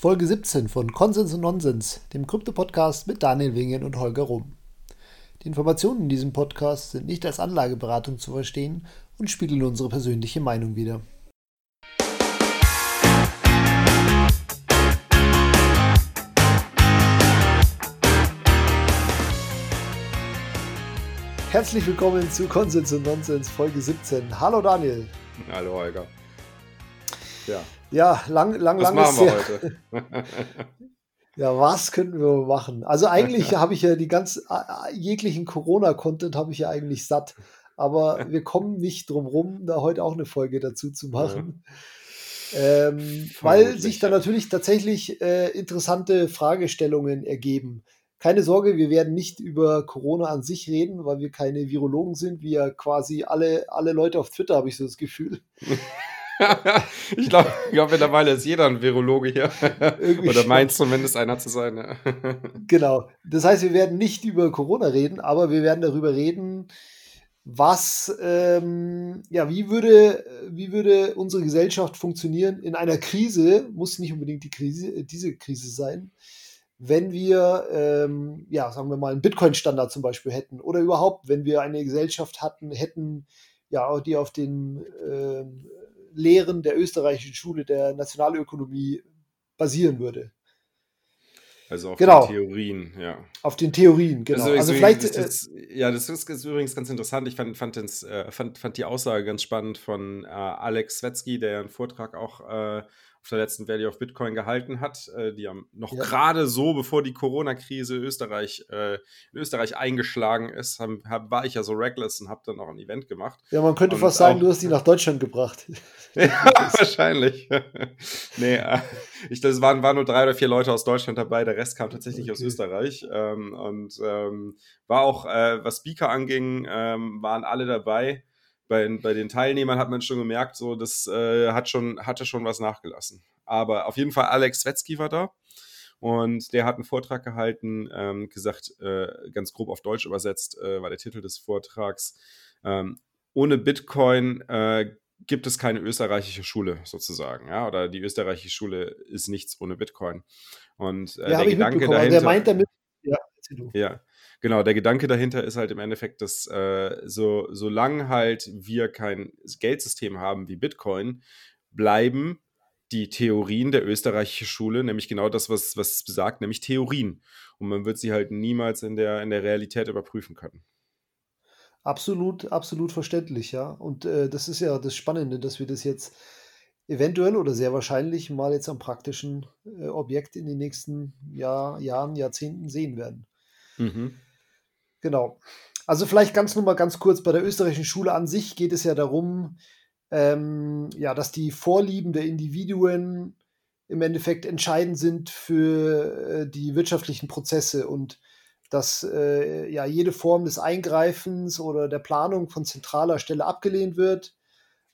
Folge 17 von Konsens und Nonsens, dem Krypto-Podcast mit Daniel Wingen und Holger Rum. Die Informationen in diesem Podcast sind nicht als Anlageberatung zu verstehen und spiegeln unsere persönliche Meinung wider. Herzlich willkommen zu Konsens und Nonsens Folge 17. Hallo Daniel. Hallo Holger. Ja. Ja, lang, lang, was lang machen ist wir ja. heute? Ja, was könnten wir machen? Also eigentlich habe ich ja die ganz jeglichen Corona-Content habe ich ja eigentlich satt. Aber wir kommen nicht drum rum, da heute auch eine Folge dazu zu machen. Ähm, weil sich da ja. natürlich tatsächlich äh, interessante Fragestellungen ergeben. Keine Sorge, wir werden nicht über Corona an sich reden, weil wir keine Virologen sind, wie ja quasi alle, alle Leute auf Twitter, habe ich so das Gefühl. ich glaube, glaub, mittlerweile ist jeder ein Virologe hier. Irgendwie Oder meint zumindest einer zu sein. Ja. Genau. Das heißt, wir werden nicht über Corona reden, aber wir werden darüber reden, was, ähm, ja, wie würde, wie würde unsere Gesellschaft funktionieren in einer Krise, muss nicht unbedingt die Krise, äh, diese Krise sein, wenn wir, ähm, ja, sagen wir mal, einen Bitcoin-Standard zum Beispiel hätten oder überhaupt, wenn wir eine Gesellschaft hatten, hätten, ja, die auf den ähm, Lehren der österreichischen Schule der Nationalökonomie basieren würde. Also auf Genau. die Theorien, ja. Auf den Theorien, genau. Also, Also, vielleicht, äh, das, ja, das ist, ist übrigens ganz interessant. Ich fand, fand, ins, äh, fand, fand die Aussage ganz spannend von äh, Alex Svetzky, der ja einen Vortrag auch äh, auf der letzten Value of Bitcoin gehalten hat, äh, die haben noch Ja. gerade so, bevor die Corona-Krise Österreich, äh, in Österreich eingeschlagen ist, haben, hab, war ich ja so reckless und habe dann auch ein Event gemacht. Ja, man könnte Und fast sagen, auch- du hast die nach Deutschland gebracht. Ja, wahrscheinlich. nee, äh, ich, das waren, waren nur drei oder vier Leute aus Deutschland dabei, der Rest kam tatsächlich aus Okay. Österreich. Ähm, und ähm, war auch, äh, was Speaker anging, ähm, waren alle dabei. Bei, bei den Teilnehmern hat man schon gemerkt, so das äh, hat schon, hatte schon was nachgelassen. Aber auf jeden Fall Alex Svetzky war da. Und der hat einen Vortrag gehalten, ähm, gesagt, äh, ganz grob auf Deutsch übersetzt, äh, war der Titel des Vortrags. Ähm, ohne Bitcoin äh, gibt es keine österreichische Schule sozusagen, ja, oder die österreichische Schule ist nichts ohne Bitcoin. Und äh, ja, der Gedanke dahinter, der meint damit, ja, ja, genau, der Gedanke dahinter ist halt im Endeffekt, dass äh, so, solange halt wir kein Geldsystem haben wie Bitcoin, bleiben die Theorien der österreichischen Schule, nämlich genau das, was, was es besagt, nämlich Theorien. Und man wird sie halt niemals in der, in der Realität überprüfen können. Absolut, absolut verständlich, ja. Und äh, das ist ja das Spannende, dass wir das jetzt eventuell oder sehr wahrscheinlich mal jetzt am praktischen äh, Objekt in den nächsten Jahr, Jahren, Jahrzehnten sehen werden. Mhm. Genau. Also vielleicht ganz nur mal ganz kurz, bei der österreichischen Schule an sich geht es ja darum, ähm, ja, dass die Vorlieben der Individuen im Endeffekt entscheidend sind für äh, die wirtschaftlichen Prozesse und dass äh, ja jede Form des Eingreifens oder der Planung von zentraler Stelle abgelehnt wird,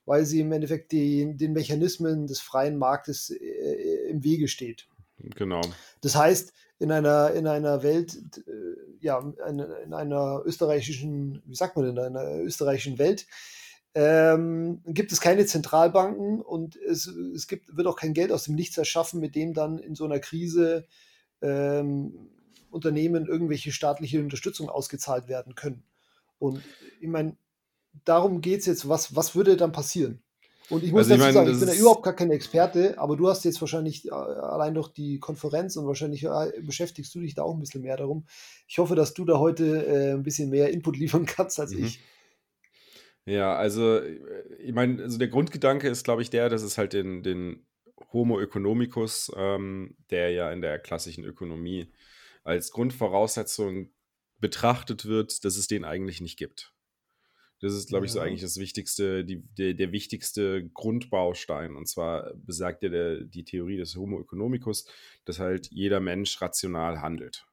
weil sie im Endeffekt die, den Mechanismen des freien Marktes äh, im Wege steht. Genau. Das heißt, in einer, in einer Welt, ja, in, in einer österreichischen, wie sagt man in einer österreichischen Welt, ähm, gibt es keine Zentralbanken und es, es gibt, wird auch kein Geld aus dem Nichts erschaffen, mit dem dann in so einer Krise ähm, Unternehmen irgendwelche staatliche Unterstützung ausgezahlt werden können. Und ich meine, darum geht es jetzt, was, was würde dann passieren? Und ich muss Also ich dazu meine, sagen, ich bin ja überhaupt gar kein Experte, aber du hast jetzt wahrscheinlich äh, allein durch die Konferenz und wahrscheinlich äh, beschäftigst du dich da auch ein bisschen mehr darum. Ich hoffe, dass du da heute äh, ein bisschen mehr Input liefern kannst als Mhm. ich. Ja, also ich meine, also der Grundgedanke ist, glaube ich, der, dass es halt den, den Homo economicus, ähm, der ja in der klassischen Ökonomie als Grundvoraussetzung betrachtet wird, dass es den eigentlich nicht gibt. Das ist, glaube ich, so eigentlich das wichtigste, die, der, der wichtigste Grundbaustein. Und zwar besagt ja der, die Theorie des Homo economicus, dass halt jeder Mensch rational handelt.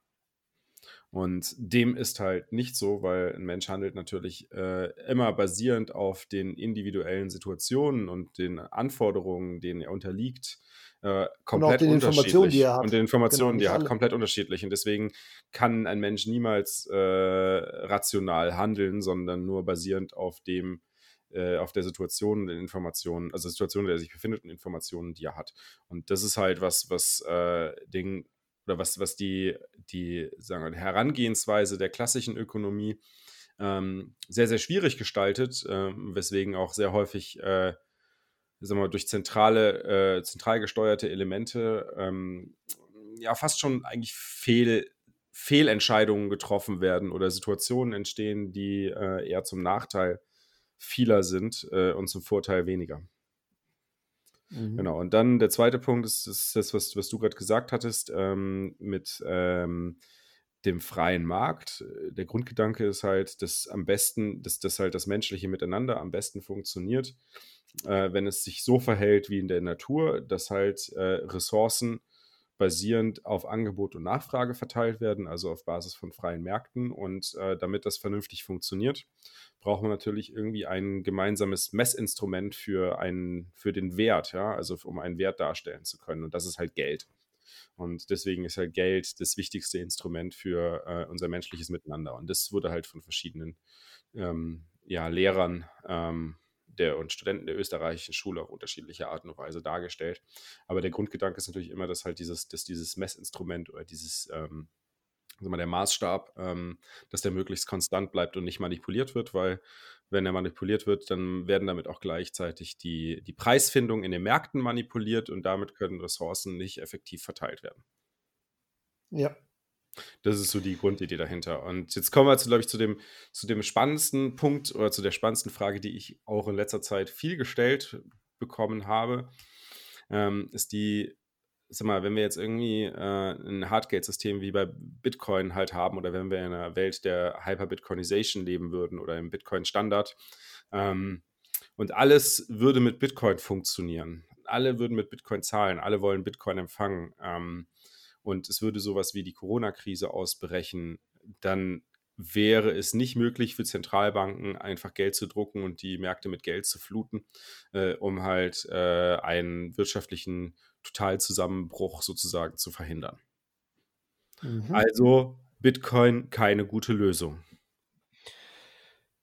Und dem ist halt nicht so, weil ein Mensch handelt natürlich äh, immer basierend auf den individuellen Situationen und den Anforderungen, denen er unterliegt, äh, komplett den unterschiedlich. Informationen, die er hat. Und den Informationen, Genau, die er nicht hat, alle. komplett unterschiedlich. Und deswegen kann ein Mensch niemals äh, rational handeln, sondern nur basierend auf dem, äh, auf der Situation und Informationen, also Situation, in der er sich befindet und Informationen, die er hat. Und das ist halt was, was äh, den, oder was, was die, die sagen wir, Herangehensweise der klassischen Ökonomie ähm, sehr, sehr schwierig gestaltet, äh, weswegen auch sehr häufig äh, sagen wir, durch zentrale, äh, zentral gesteuerte Elemente ähm, ja fast schon eigentlich fehl, Fehlentscheidungen getroffen werden oder Situationen entstehen, die äh, eher zum Nachteil vieler sind äh, und zum Vorteil weniger. Mhm. Genau, und dann der zweite Punkt ist, ist das, was, was du gerade gesagt hattest, ähm, mit ähm, dem freien Markt. Der Grundgedanke ist halt, dass am besten, dass das halt das menschliche Miteinander am besten funktioniert, äh, wenn es sich so verhält wie in der Natur, dass halt äh, Ressourcen basierend auf Angebot und Nachfrage verteilt werden, also auf Basis von freien Märkten. Und äh, damit das vernünftig funktioniert, braucht man natürlich irgendwie ein gemeinsames Messinstrument für, einen, für den Wert, ja, also um einen Wert darstellen zu können. Und das ist halt Geld. Und deswegen ist halt Geld das wichtigste Instrument für äh, unser menschliches Miteinander. Und das wurde halt von verschiedenen ähm, ja, Lehrern ähm, der und Studenten der österreichischen Schule auf unterschiedliche Art und Weise dargestellt. Aber der Grundgedanke ist natürlich immer, dass halt dieses, dass dieses Messinstrument oder dieses ähm, also mal der Maßstab, ähm, dass der möglichst konstant bleibt und nicht manipuliert wird, weil wenn er manipuliert wird, dann werden damit auch gleichzeitig die, die Preisfindung in den Märkten manipuliert und damit können Ressourcen nicht effektiv verteilt werden. Ja, das ist so die Grundidee dahinter. Und jetzt kommen wir jetzt, glaube ich, zu dem, zu dem spannendsten Punkt oder zu der spannendsten Frage, die ich auch in letzter Zeit viel gestellt bekommen habe. Ähm, ist die, sag mal, wenn wir jetzt irgendwie äh, ein Hardgate-System wie bei Bitcoin halt haben oder wenn wir in einer Welt der Hyper-Bitcoinization leben würden oder im Bitcoin-Standard ähm, und alles würde mit Bitcoin funktionieren. Alle würden mit Bitcoin zahlen, alle wollen Bitcoin empfangen. Ähm, und es würde sowas wie die Corona-Krise ausbrechen, dann wäre es nicht möglich für Zentralbanken einfach Geld zu drucken und die Märkte mit Geld zu fluten, äh, um halt äh, einen wirtschaftlichen Totalzusammenbruch sozusagen zu verhindern. Mhm. Also Bitcoin keine gute Lösung.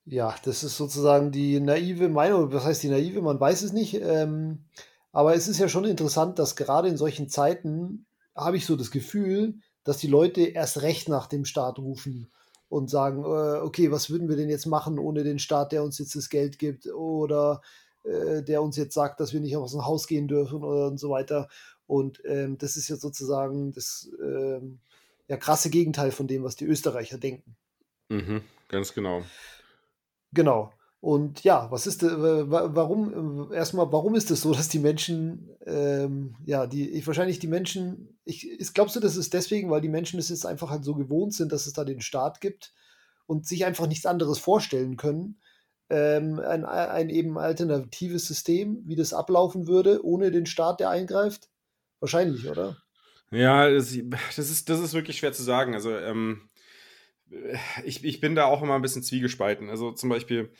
Ja, das ist sozusagen die naive Meinung. Was heißt die naive? Man weiß es nicht. Ähm, aber es ist ja schon interessant, dass gerade in solchen Zeiten habe ich so das Gefühl, dass die Leute erst recht nach dem Staat rufen und sagen, äh, okay, was würden wir denn jetzt machen ohne den Staat, der uns jetzt das Geld gibt oder äh, der uns jetzt sagt, dass wir nicht aus dem Haus gehen dürfen oder und so weiter. Und ähm, das ist ja sozusagen das ähm, ja, krasse Gegenteil von dem, was die Österreicher denken. Mhm, ganz genau. Genau. Und ja, was ist, äh, warum, äh, erstmal, warum ist es das so, dass die Menschen, ähm, ja, die, ich, wahrscheinlich die Menschen, ich, ist, glaubst du, das ist deswegen, weil die Menschen es jetzt einfach halt so gewohnt sind, dass es da den Staat gibt und sich einfach nichts anderes vorstellen können, ähm, ein, ein eben alternatives System, wie das ablaufen würde, ohne den Staat, der eingreift? Wahrscheinlich, oder? Ja, das, das ist, das ist wirklich schwer zu sagen. Also, ähm, ich, ich bin da auch immer ein bisschen zwiegespalten. Also zum Beispiel,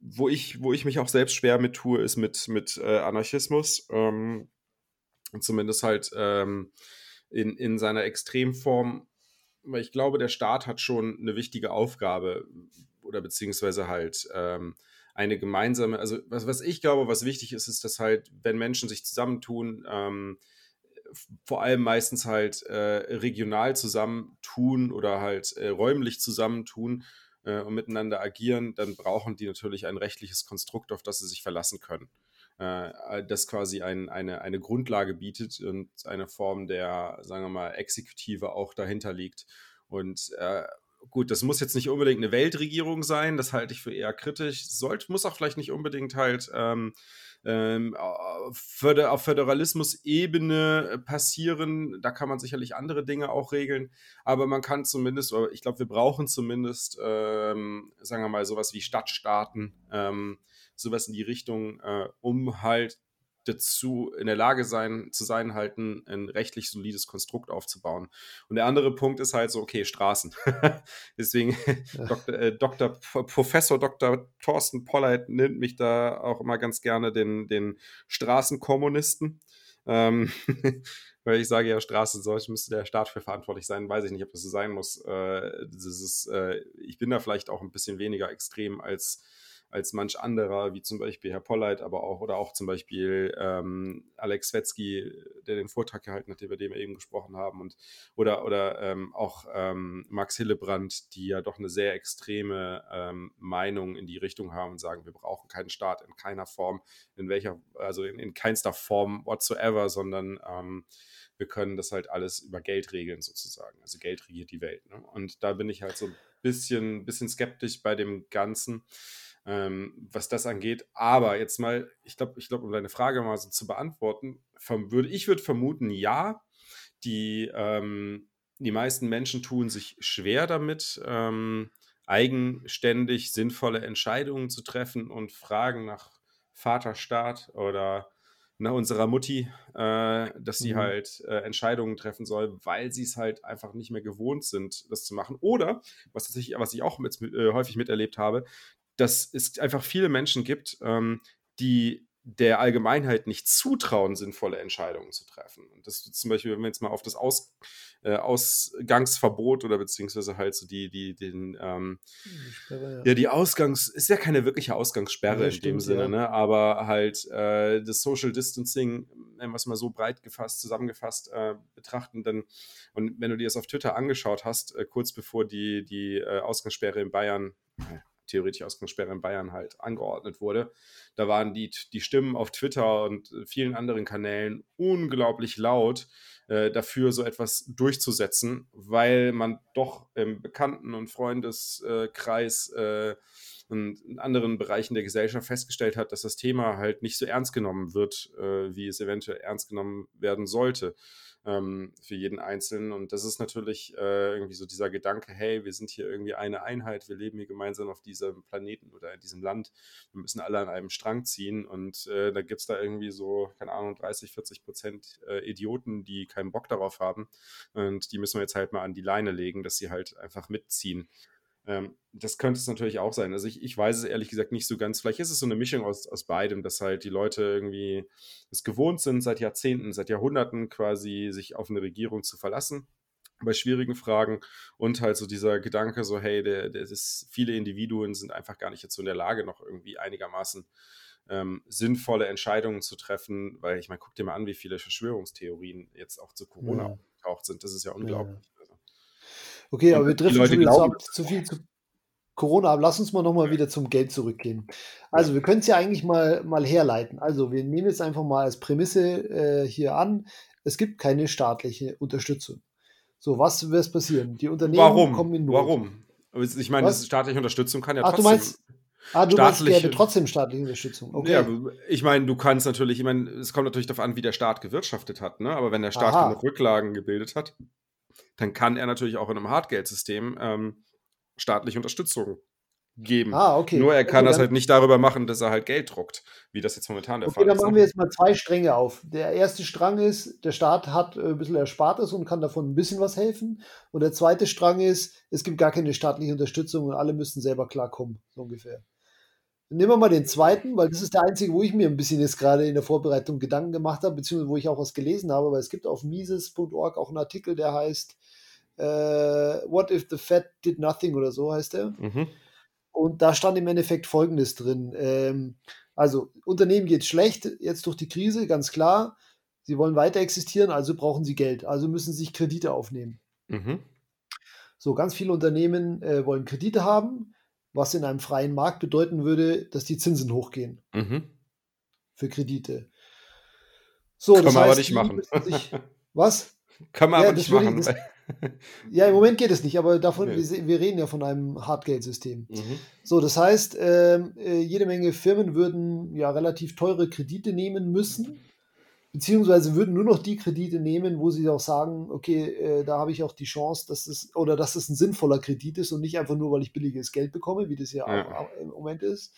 wo ich, wo ich mich auch selbst schwer mit tue, ist mit, mit äh, Anarchismus. Ähm, zumindest halt ähm, in, in seiner Extremform, weil ich glaube, der Staat hat schon eine wichtige Aufgabe oder beziehungsweise halt ähm, eine gemeinsame, also was, was ich glaube, was wichtig ist, ist, dass halt, wenn Menschen sich zusammentun, ähm, vor allem meistens halt äh, regional zusammentun oder halt äh, räumlich zusammentun, äh, und miteinander agieren, dann brauchen die natürlich ein rechtliches Konstrukt, auf das sie sich verlassen können. Äh, das quasi ein, eine, eine Grundlage bietet und eine Form der, sagen wir mal, Exekutive auch dahinter liegt. Und äh, gut, das muss jetzt nicht unbedingt eine Weltregierung sein, das halte ich für eher kritisch. Sollte, muss auch vielleicht nicht unbedingt halt ähm, ähm, auf Föderalismus-Ebene äh, passieren. Da kann man sicherlich andere Dinge auch regeln, aber man kann zumindest, oder ich glaube, wir brauchen zumindest, ähm, sagen wir mal, sowas wie Stadtstaaten, ähm, sowas in die Richtung, äh, um halt dazu in der Lage sein, zu sein, halt ein, ein, rechtlich solides Konstrukt aufzubauen. Und der andere Punkt ist halt so, okay, Straßen. Deswegen. Dr., äh, Dr. Professor Dr. Thorsten Polleit nennt mich da auch immer ganz gerne den, den Straßenkommunisten. Ähm, weil ich sage ja, Straße sollte, müsste der Staat für verantwortlich sein. Weiß ich nicht, ob das so sein muss. Äh, das ist, äh, ich bin da vielleicht auch ein bisschen weniger extrem als als manch anderer, wie zum Beispiel Herr Polleit, aber auch oder auch zum Beispiel ähm, Alex Wetzky, der den Vortrag gehalten hat, über den wir eben gesprochen haben, und oder oder ähm, auch ähm, Max Hillebrand, die ja doch eine sehr extreme ähm, Meinung in die Richtung haben und sagen, wir brauchen keinen Staat in keiner Form, in welcher, also in, in keinster Form whatsoever, sondern ähm, wir können das halt alles über Geld regeln sozusagen. Also Geld regiert die Welt. Ne? Und da bin ich halt so ein bisschen, bisschen skeptisch bei dem Ganzen ähm, was das angeht. Aber jetzt mal, ich glaube, ich glaube, um deine Frage mal so zu beantworten, würde, ich würde vermuten, ja, die, ähm, die meisten Menschen tun sich schwer damit, ähm, eigenständig sinnvolle Entscheidungen zu treffen und fragen nach Vaterstaat oder nach unserer Mutti, äh, dass sie mhm. halt äh, Entscheidungen treffen soll, weil sie es halt einfach nicht mehr gewohnt sind, das zu machen. Oder, was, tatsächlich, was ich auch mit, äh, häufig miterlebt habe, dass es einfach viele Menschen gibt, ähm, die der Allgemeinheit nicht zutrauen, sinnvolle Entscheidungen zu treffen. Und das zum Beispiel, wenn wir jetzt mal auf das Aus, äh, Ausgangsverbot oder beziehungsweise halt so die, die, den, ähm, Sperre, ja. ja. die Ausgangs, ist ja keine wirkliche Ausgangssperre ja, in dem Sinne, ja. ne? aber halt äh, das Social Distancing, wenn wir es mal so breit gefasst, zusammengefasst äh, betrachten, dann, und wenn du dir das auf Twitter angeschaut hast, äh, kurz bevor die, die äh, Ausgangssperre in Bayern äh, theoretisch Ausgangssperre in Bayern halt angeordnet wurde. Da waren die, die Stimmen auf Twitter und vielen anderen Kanälen unglaublich laut äh, dafür, so etwas durchzusetzen, weil man doch im Bekannten- und Freundeskreis äh, und in anderen Bereichen der Gesellschaft festgestellt hat, dass das Thema halt nicht so ernst genommen wird, äh, wie es eventuell ernst genommen werden sollte ähm, für jeden Einzelnen. Und das ist natürlich äh, irgendwie so dieser Gedanke, hey, wir sind hier irgendwie eine Einheit, wir leben hier gemeinsam auf diesem Planeten oder in diesem Land, wir müssen alle an einem Strang ziehen. Und äh, da gibt es da irgendwie so, keine Ahnung, 30, 40 Prozent äh, Idioten, die keinen Bock darauf haben. Und die müssen wir jetzt halt mal an die Leine legen, dass sie halt einfach mitziehen. Ähm, das könnte es natürlich auch sein. Also ich, ich weiß es ehrlich gesagt nicht so ganz. Vielleicht ist es so eine Mischung aus, aus beidem, dass halt die Leute irgendwie es gewohnt sind, seit Jahrzehnten, seit Jahrhunderten quasi sich auf eine Regierung zu verlassen bei schwierigen Fragen und halt so dieser Gedanke so, hey, der, der ist, viele Individuen sind einfach gar nicht jetzt so in der Lage, noch irgendwie einigermaßen ähm, sinnvolle Entscheidungen zu treffen, weil ich meine, guck dir mal an, wie viele Verschwörungstheorien jetzt auch zu Corona ja. aufgetaucht sind. Das ist ja unglaublich. Ja. Okay, aber wir driften schon wieder zu, zu, viel zu Corona ab. Lass uns mal nochmal wieder zum Geld zurückgehen. Also, wir können es ja eigentlich mal, mal herleiten. Also, wir nehmen jetzt einfach mal als Prämisse äh, hier an, es gibt keine staatliche Unterstützung. So, was wird passieren? Die Unternehmen Warum? kommen in Not. Warum? Ich meine, das staatliche Unterstützung kann ja Ach, trotzdem. Du meinst, Ah, du staatliche, meinst, trotzdem staatliche Unterstützung. Okay. Ja, ich meine, du kannst natürlich, ich meine, es kommt natürlich darauf an, wie der Staat gewirtschaftet hat, ne? Aber wenn der Staat Aha. genug Rücklagen gebildet hat, dann kann er natürlich auch in einem Hartgeldsystem ähm, staatliche Unterstützung geben. Ah, okay. Nur er kann okay, das halt nicht darüber machen, dass er halt Geld druckt, wie das jetzt momentan der okay, Fall ist. Okay, dann machen wir jetzt mal zwei Stränge auf. Der erste Strang ist, der Staat hat äh, ein bisschen Erspartes und kann davon ein bisschen was helfen. Und der zweite Strang ist, es gibt gar keine staatliche Unterstützung und alle müssen selber klarkommen, so ungefähr. Nehmen wir mal den zweiten, weil das ist der einzige, wo ich mir ein bisschen jetzt gerade in der Vorbereitung Gedanken gemacht habe, beziehungsweise wo ich auch was gelesen habe, weil es gibt auf Mises.org auch einen Artikel, der heißt äh, What if the Fed did nothing oder so heißt der. Mhm. Und da stand im Endeffekt Folgendes drin. Ähm, also Unternehmen geht schlecht jetzt durch die Krise, ganz klar. Sie wollen weiter existieren, also brauchen sie Geld, also müssen sie sich Kredite aufnehmen. Mhm. So, ganz viele Unternehmen äh, wollen Kredite haben was in einem freien Markt bedeuten würde, dass die Zinsen hochgehen mhm. für Kredite. So, Kann das man heißt, aber nicht machen. Sich, was? Kann man ja, aber nicht machen. Ich, das, ja, im Moment geht es nicht, aber davon, nee. wir, wir, reden ja von einem Hardgeld-System. Mhm. So, das heißt, ähm, äh, jede Menge Firmen würden ja relativ teure Kredite nehmen müssen, beziehungsweise würden nur noch die Kredite nehmen, wo sie auch sagen, okay, äh, da habe ich auch die Chance, dass es oder dass es ein sinnvoller Kredit ist und nicht einfach nur, weil ich billiges Geld bekomme, wie das ja, ja. Auch, im Moment ist.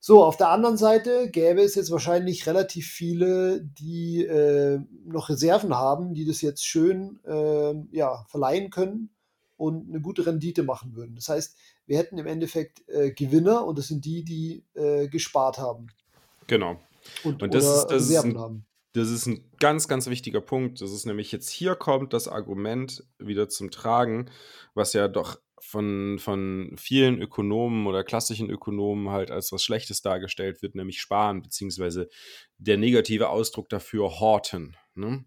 So, auf der anderen Seite gäbe es jetzt wahrscheinlich relativ viele, die äh, noch Reserven haben, die das jetzt schön äh, ja, verleihen können und eine gute Rendite machen würden. Das heißt, wir hätten im Endeffekt äh, Gewinner und das sind die, die äh, gespart haben. Genau. Und, und das, ist, das, ist ein, das ist ein ganz, ganz wichtiger Punkt. Das ist nämlich jetzt hier kommt das Argument wieder zum Tragen, was ja doch von, von vielen Ökonomen oder klassischen Ökonomen halt als was Schlechtes dargestellt wird, nämlich Sparen, beziehungsweise der negative Ausdruck dafür Horten. Ne?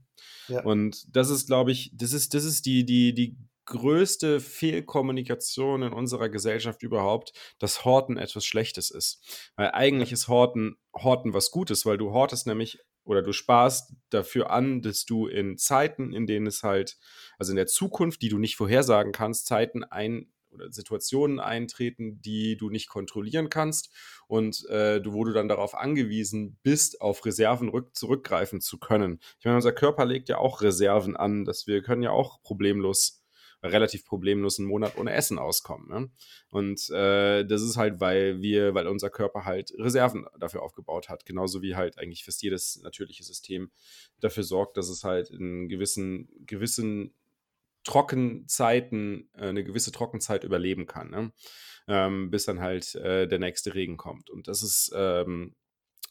Ja. Und das ist, glaube ich, das ist, das ist die, die, die größte Fehlkommunikation in unserer Gesellschaft überhaupt, dass Horten etwas Schlechtes ist. Weil eigentlich ist Horten, Horten was Gutes, weil du hortest nämlich oder du sparst dafür an, dass du in Zeiten, in denen es halt, also in der Zukunft, die du nicht vorhersagen kannst, Zeiten ein oder Situationen eintreten, die du nicht kontrollieren kannst und äh, wo du dann darauf angewiesen bist, auf Reserven rück, zurückgreifen zu können. Ich meine, unser Körper legt ja auch Reserven an, dass wir können ja auch problemlos relativ problemlos einen Monat ohne Essen auskommen. Ne? Und äh, das ist halt, weil wir, weil unser Körper halt Reserven dafür aufgebaut hat, genauso wie halt eigentlich fast jedes natürliche System dafür sorgt, dass es halt in gewissen, gewissen Trockenzeiten äh, eine gewisse Trockenzeit überleben kann, ne? ähm, bis dann halt äh, der nächste Regen kommt. Und das ist ähm,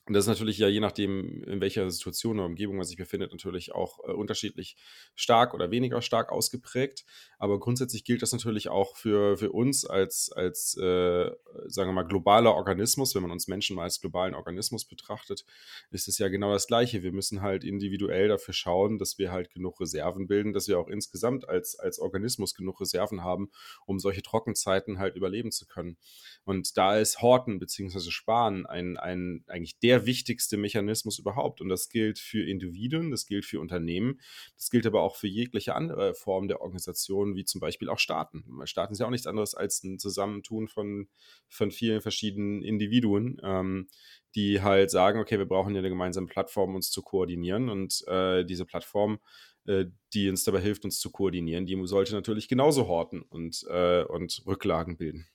und das ist natürlich ja je nachdem, in welcher Situation oder Umgebung man sich befindet, natürlich auch äh, unterschiedlich stark oder weniger stark ausgeprägt. Aber grundsätzlich gilt das natürlich auch für, für uns als, als äh, sagen wir mal, globaler Organismus. Wenn man uns Menschen mal als globalen Organismus betrachtet, ist es ja genau das Gleiche. Wir müssen halt individuell dafür schauen, dass wir halt genug Reserven bilden, dass wir auch insgesamt als, als Organismus genug Reserven haben, um solche Trockenzeiten halt überleben zu können. Und da ist Horten bzw. Sparen ein, ein eigentlich der der wichtigste Mechanismus überhaupt. Und das gilt für Individuen, das gilt für Unternehmen, das gilt aber auch für jegliche andere Form der Organisation, wie zum Beispiel auch Staaten. Staaten sind ja auch nichts anderes als ein Zusammentun von, von vielen verschiedenen Individuen, ähm, die halt sagen, okay, wir brauchen ja eine gemeinsame Plattform, uns zu koordinieren. Und äh, diese Plattform äh, die uns dabei hilft, uns zu koordinieren, die sollte natürlich genauso horten und, äh, und Rücklagen bilden.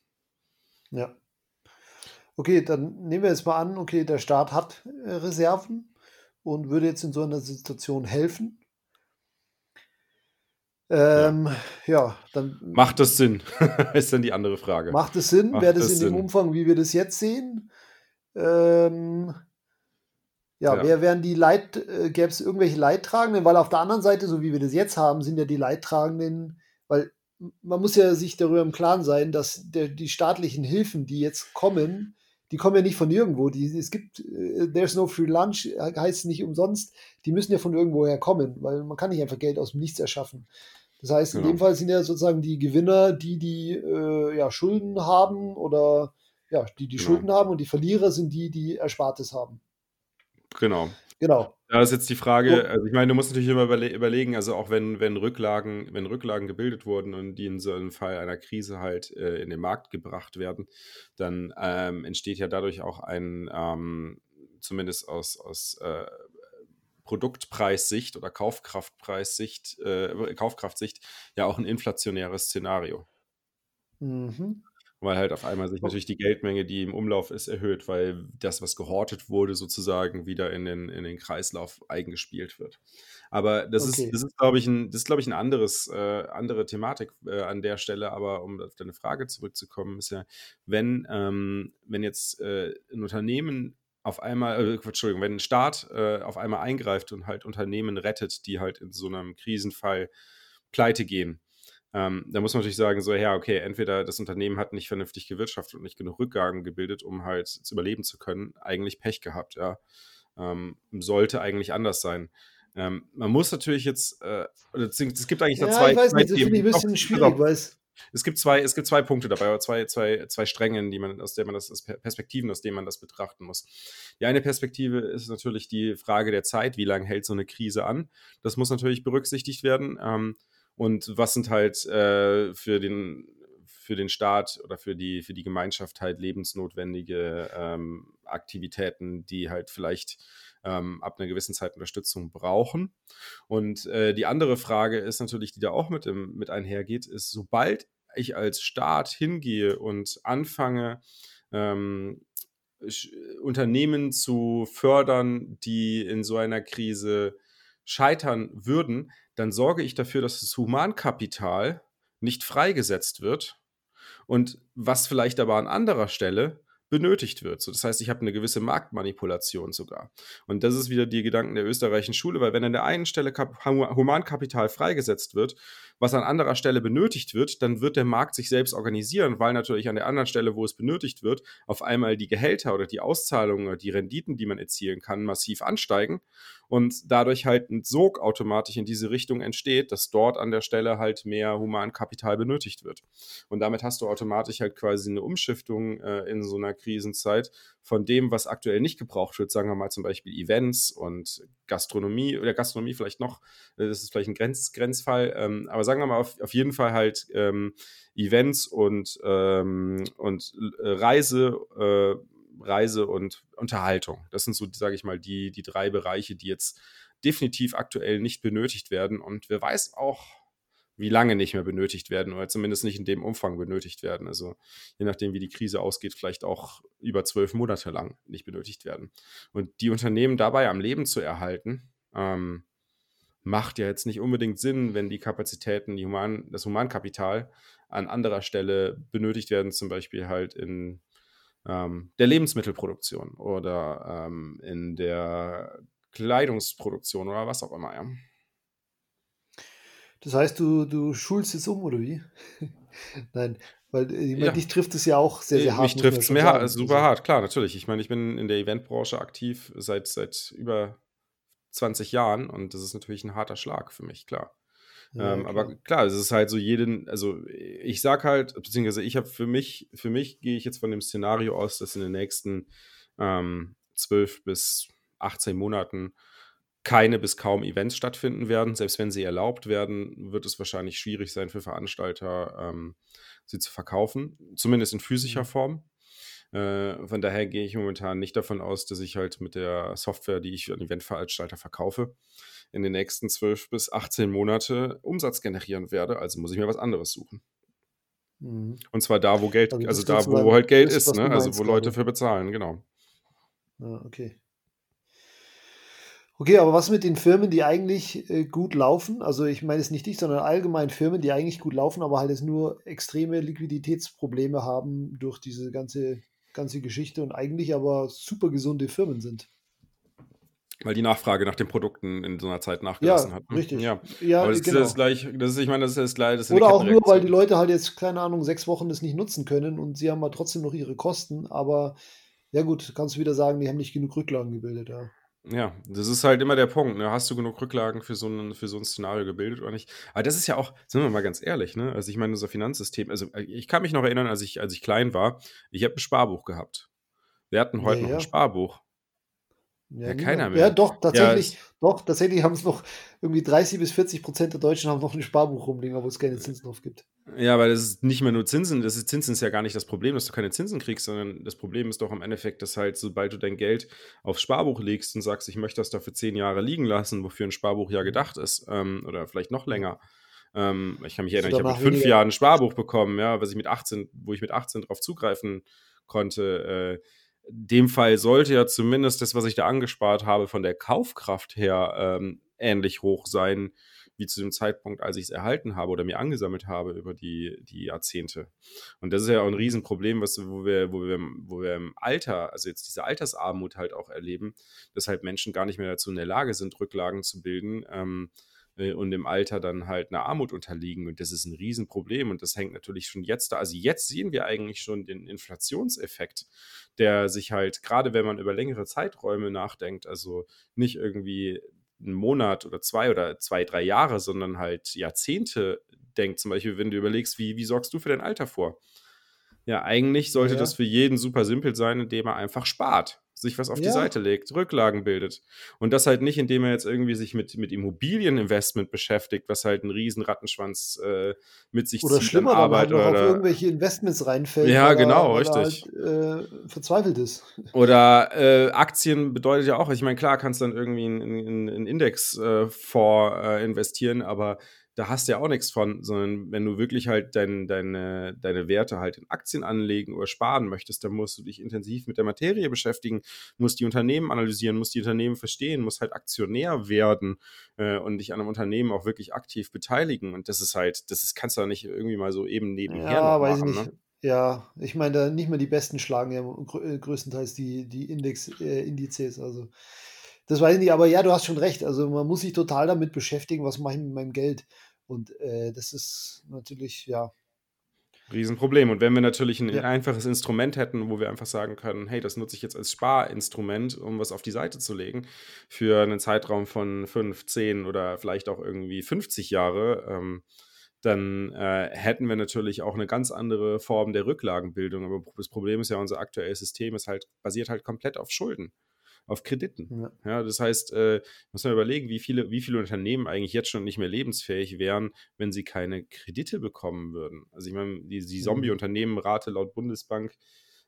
Ja, Okay, dann nehmen wir jetzt mal an, okay, der Staat hat äh, Reserven und würde jetzt in so einer Situation helfen. Ähm, ja. ja. dann. Macht das Sinn? ist dann die andere Frage. Macht es Sinn? Wäre das, das in Sinn? dem Umfang, wie wir das jetzt sehen? Ähm, ja, ja, wer wären die Leit, äh, gäbe es irgendwelche Leidtragenden? Weil auf der anderen Seite, so wie wir das jetzt haben, sind ja die Leidtragenden, weil man muss ja sich darüber im Klaren sein, dass der, die staatlichen Hilfen, die jetzt kommen, die kommen ja nicht von irgendwo. Die, es gibt, äh, there's no free lunch, heißt nicht umsonst. Die müssen ja von irgendwoher kommen, weil man kann nicht einfach Geld aus dem Nichts erschaffen. Das heißt, in genau. dem Fall sind ja sozusagen die Gewinner, die die äh, ja, Schulden haben oder ja, die die genau. Schulden haben und die Verlierer sind die, die Erspartes haben. Genau. Genau. Da ist jetzt die Frage, also ich meine, du musst natürlich immer überle überlegen, also auch wenn, wenn Rücklagen, wenn Rücklagen gebildet wurden und die in so einem Fall einer Krise halt äh, in den Markt gebracht werden, dann ähm, entsteht ja dadurch auch ein, ähm, zumindest aus, aus äh, Produktpreissicht oder Kaufkraftpreissicht, äh, Kaufkraftsicht, ja auch ein inflationäres Szenario. Mhm weil halt auf einmal sich natürlich die Geldmenge, die im Umlauf ist, erhöht, weil das, was gehortet wurde, sozusagen wieder in den, in den Kreislauf eingespielt wird. Aber das okay. ist, das ist, glaube ich, ein, das ist, glaube ich, ein anderes, äh, andere Thematik äh, an der Stelle. Aber um auf deine Frage zurückzukommen, ist ja, wenn, ähm, wenn jetzt äh, ein Unternehmen auf einmal, äh, Entschuldigung, wenn ein Staat äh, auf einmal eingreift und halt Unternehmen rettet, die halt in so einem Krisenfall pleite gehen, ähm, da muss man natürlich sagen, so, ja, okay, entweder das Unternehmen hat nicht vernünftig gewirtschaftet und nicht genug Rückgaben gebildet, um halt zu überleben zu können, eigentlich Pech gehabt, ja. Ähm, sollte eigentlich anders sein. Ähm, man muss natürlich jetzt, äh, es gibt eigentlich ja, da zwei. Ich weiß nicht, das finde ich ein bisschen schwierig, weil es. Es gibt zwei, es gibt zwei Punkte dabei, oder zwei, zwei, zwei Stränge, die man, aus der man das, Perspektiven, aus denen man das betrachten muss. Die eine Perspektive ist natürlich die Frage der Zeit, wie lange hält so eine Krise an? Das muss natürlich berücksichtigt werden. Ähm, und was sind halt äh, für den für den Staat oder für die, für die Gemeinschaft halt lebensnotwendige ähm, Aktivitäten, die halt vielleicht ähm, ab einer gewissen Zeit Unterstützung brauchen. Und äh, die andere Frage ist natürlich, die da auch mit, im, mit einhergeht, ist, sobald ich als Staat hingehe und anfange, ähm, Unternehmen zu fördern, die in so einer Krise scheitern würden, dann sorge ich dafür, dass das Humankapital nicht freigesetzt wird und was vielleicht aber an anderer Stelle benötigt wird. So, das heißt, ich habe eine gewisse Marktmanipulation sogar. Und das ist wieder die Gedanken der österreichischen Schule, weil wenn an der einen Stelle Kap Humankapital freigesetzt wird, was an anderer Stelle benötigt wird, dann wird der Markt sich selbst organisieren, weil natürlich an der anderen Stelle, wo es benötigt wird, auf einmal die Gehälter oder die Auszahlungen oder die Renditen, die man erzielen kann, massiv ansteigen und dadurch halt ein Sog automatisch in diese Richtung entsteht, dass dort an der Stelle halt mehr Humankapital benötigt wird. Und damit hast du automatisch halt quasi eine Umschiftung äh, in so einer Krisenzeit von dem, was aktuell nicht gebraucht wird, sagen wir mal zum Beispiel Events und Gastronomie oder Gastronomie vielleicht noch, äh, das ist vielleicht ein Grenz, Grenzfall, ähm, aber sagen wir mal auf, auf jeden Fall halt ähm, Events und, ähm, und äh, Reise, äh, Reise und Unterhaltung. Das sind so, sage ich mal, die, die drei Bereiche, die jetzt definitiv aktuell nicht benötigt werden. Und wer weiß auch, wie lange nicht mehr benötigt werden oder zumindest nicht in dem Umfang benötigt werden. Also je nachdem, wie die Krise ausgeht, vielleicht auch über zwölf Monate lang nicht benötigt werden. Und die Unternehmen dabei am Leben zu erhalten, ähm, macht ja jetzt nicht unbedingt Sinn, wenn die Kapazitäten, die Human, das Humankapital an anderer Stelle benötigt werden, zum Beispiel halt in ähm, der Lebensmittelproduktion oder ähm, in der Kleidungsproduktion oder was auch immer, ja. Das heißt, du, du schulst jetzt um, oder wie? Nein, weil ich meine, ja. dich trifft es ja auch sehr, sehr hart. Mich trifft es mehr hart, super hart, klar, natürlich. Ich meine, ich bin in der Eventbranche aktiv seit, seit über 20 Jahren und das ist natürlich ein harter Schlag für mich, klar. Ja, ähm, aber klar, es ist halt so jeden, also ich sag halt, beziehungsweise ich habe für mich, für mich gehe ich jetzt von dem Szenario aus, dass in den nächsten ähm, 12 bis 18 Monaten keine bis kaum Events stattfinden werden. Selbst wenn sie erlaubt werden, wird es wahrscheinlich schwierig sein für Veranstalter, ähm, sie zu verkaufen, zumindest in physischer mhm. Form. Äh, von daher gehe ich momentan nicht davon aus, dass ich halt mit der Software, die ich an Eventveranstalter verkaufe, in den nächsten 12 bis 18 Monate Umsatz generieren werde. Also muss ich mir was anderes suchen. Mhm. Und zwar da, wo Geld, also, also da, wo, wo halt Geld ist, ne? also wo Leute für bezahlen, genau. Ah, okay. Okay, aber was mit den Firmen, die eigentlich äh, gut laufen? Also ich meine es nicht dich, sondern allgemein Firmen, die eigentlich gut laufen, aber halt jetzt nur extreme Liquiditätsprobleme haben durch diese ganze, ganze Geschichte und eigentlich aber super gesunde Firmen sind. Weil die Nachfrage nach den Produkten in so einer Zeit nachgelassen ja, hat. Ne? Richtig. Ja, ja aber das genau. ist das gleich, das ist, ich meine, das ist gleich. Das Oder auch nur, weil die Leute halt jetzt, keine Ahnung, sechs Wochen das nicht nutzen können und sie haben halt trotzdem noch ihre Kosten, aber ja gut, kannst du wieder sagen, die haben nicht genug Rücklagen gebildet, ja. Ja, das ist halt immer der Punkt. Ne? Hast du genug Rücklagen für so, ein, für so ein Szenario gebildet oder nicht? Aber das ist ja auch, sind wir mal ganz ehrlich, ne? Also ich meine, unser Finanzsystem, also äh, ich kann mich noch erinnern, als ich, als ich klein war, ich habe ein Sparbuch gehabt. Wir hatten heute ja, noch ein Sparbuch. Ja, ja keiner mehr. Ja, doch, tatsächlich, ja, doch, tatsächlich haben es noch irgendwie 30 bis 40 Prozent der Deutschen haben noch ein Sparbuch rumliegen, obwohl es keine Zinsen drauf gibt. Ja, aber das ist nicht mehr nur Zinsen. Das ist, Zinsen ist ja gar nicht das Problem, dass du keine Zinsen kriegst, sondern das Problem ist doch im Endeffekt, dass halt, sobald du dein Geld aufs Sparbuch legst und sagst, ich möchte das da für zehn Jahre liegen lassen, wofür ein Sparbuch ja gedacht ist, ähm, oder vielleicht noch länger. Ähm, ich kann mich erinnern, ich habe mit fünf weniger. Jahren ein Sparbuch bekommen, ja, was ich mit 18, wo ich mit 18 drauf zugreifen konnte. Äh, dem Fall sollte ja zumindest das, was ich da angespart habe, von der Kaufkraft her ähm, ähnlich hoch sein wie zu dem Zeitpunkt, als ich es erhalten habe oder mir angesammelt habe über die, die Jahrzehnte. Und das ist ja auch ein Riesenproblem, was, wo, wir, wo, wir, wo wir im Alter, also jetzt diese Altersarmut halt auch erleben, dass halt Menschen gar nicht mehr dazu in der Lage sind, Rücklagen zu bilden. Ähm, äh, und im Alter dann halt einer Armut unterliegen. Und das ist ein Riesenproblem. Und das hängt natürlich schon jetzt da. Also jetzt sehen wir eigentlich schon den Inflationseffekt, der sich halt, gerade wenn man über längere Zeiträume nachdenkt, also nicht irgendwie einen Monat oder zwei oder zwei, drei Jahre, sondern halt Jahrzehnte denkt. Zum Beispiel, wenn du überlegst, wie, wie sorgst du für dein Alter vor? Ja, eigentlich sollte ja. das für jeden super simpel sein, indem er einfach spart sich was auf ja. die Seite legt, Rücklagen bildet. Und das halt nicht, indem er jetzt irgendwie sich mit, mit Immobilieninvestment beschäftigt, was halt einen riesen Rattenschwanz äh, mit sich oder zieht. Schlimmer, Arbeit oder auf irgendwelche Investments reinfällt. Ja, genau, er, richtig. Halt, äh, verzweifelt ist. Oder äh, Aktien bedeutet ja auch, ich meine, klar kannst du dann irgendwie in einen Indexfonds äh, investieren, aber da hast du ja auch nichts von, sondern wenn du wirklich halt dein, deine, deine Werte halt in Aktien anlegen oder sparen möchtest, dann musst du dich intensiv mit der Materie beschäftigen, musst die Unternehmen analysieren, musst die Unternehmen verstehen, musst halt Aktionär werden äh, und dich an einem Unternehmen auch wirklich aktiv beteiligen. Und das ist halt, das ist, kannst du da nicht irgendwie mal so eben nebenher ja, weiß machen. Ich nicht. Ne? Ja, ich meine, da nicht mehr die Besten schlagen ja größtenteils die, die Index, äh, Indizes. Also das weiß ich nicht, aber ja, du hast schon recht. Also man muss sich total damit beschäftigen, was mache ich mit meinem Geld. Und äh, das ist natürlich, ja, Riesenproblem. Und wenn wir natürlich ein ja. einfaches Instrument hätten, wo wir einfach sagen können, hey, das nutze ich jetzt als Sparinstrument, um was auf die Seite zu legen, für einen Zeitraum von 5, 10 oder vielleicht auch irgendwie 50 Jahre, ähm, dann äh, hätten wir natürlich auch eine ganz andere Form der Rücklagenbildung. Aber das Problem ist ja, unser aktuelles System ist halt, basiert halt komplett auf Schulden auf Krediten. Ja. ja das heißt, äh, muss man überlegen, wie viele, wie viele Unternehmen eigentlich jetzt schon nicht mehr lebensfähig wären, wenn sie keine Kredite bekommen würden. Also ich meine, die, die mhm. Zombie-Unternehmenrate laut Bundesbank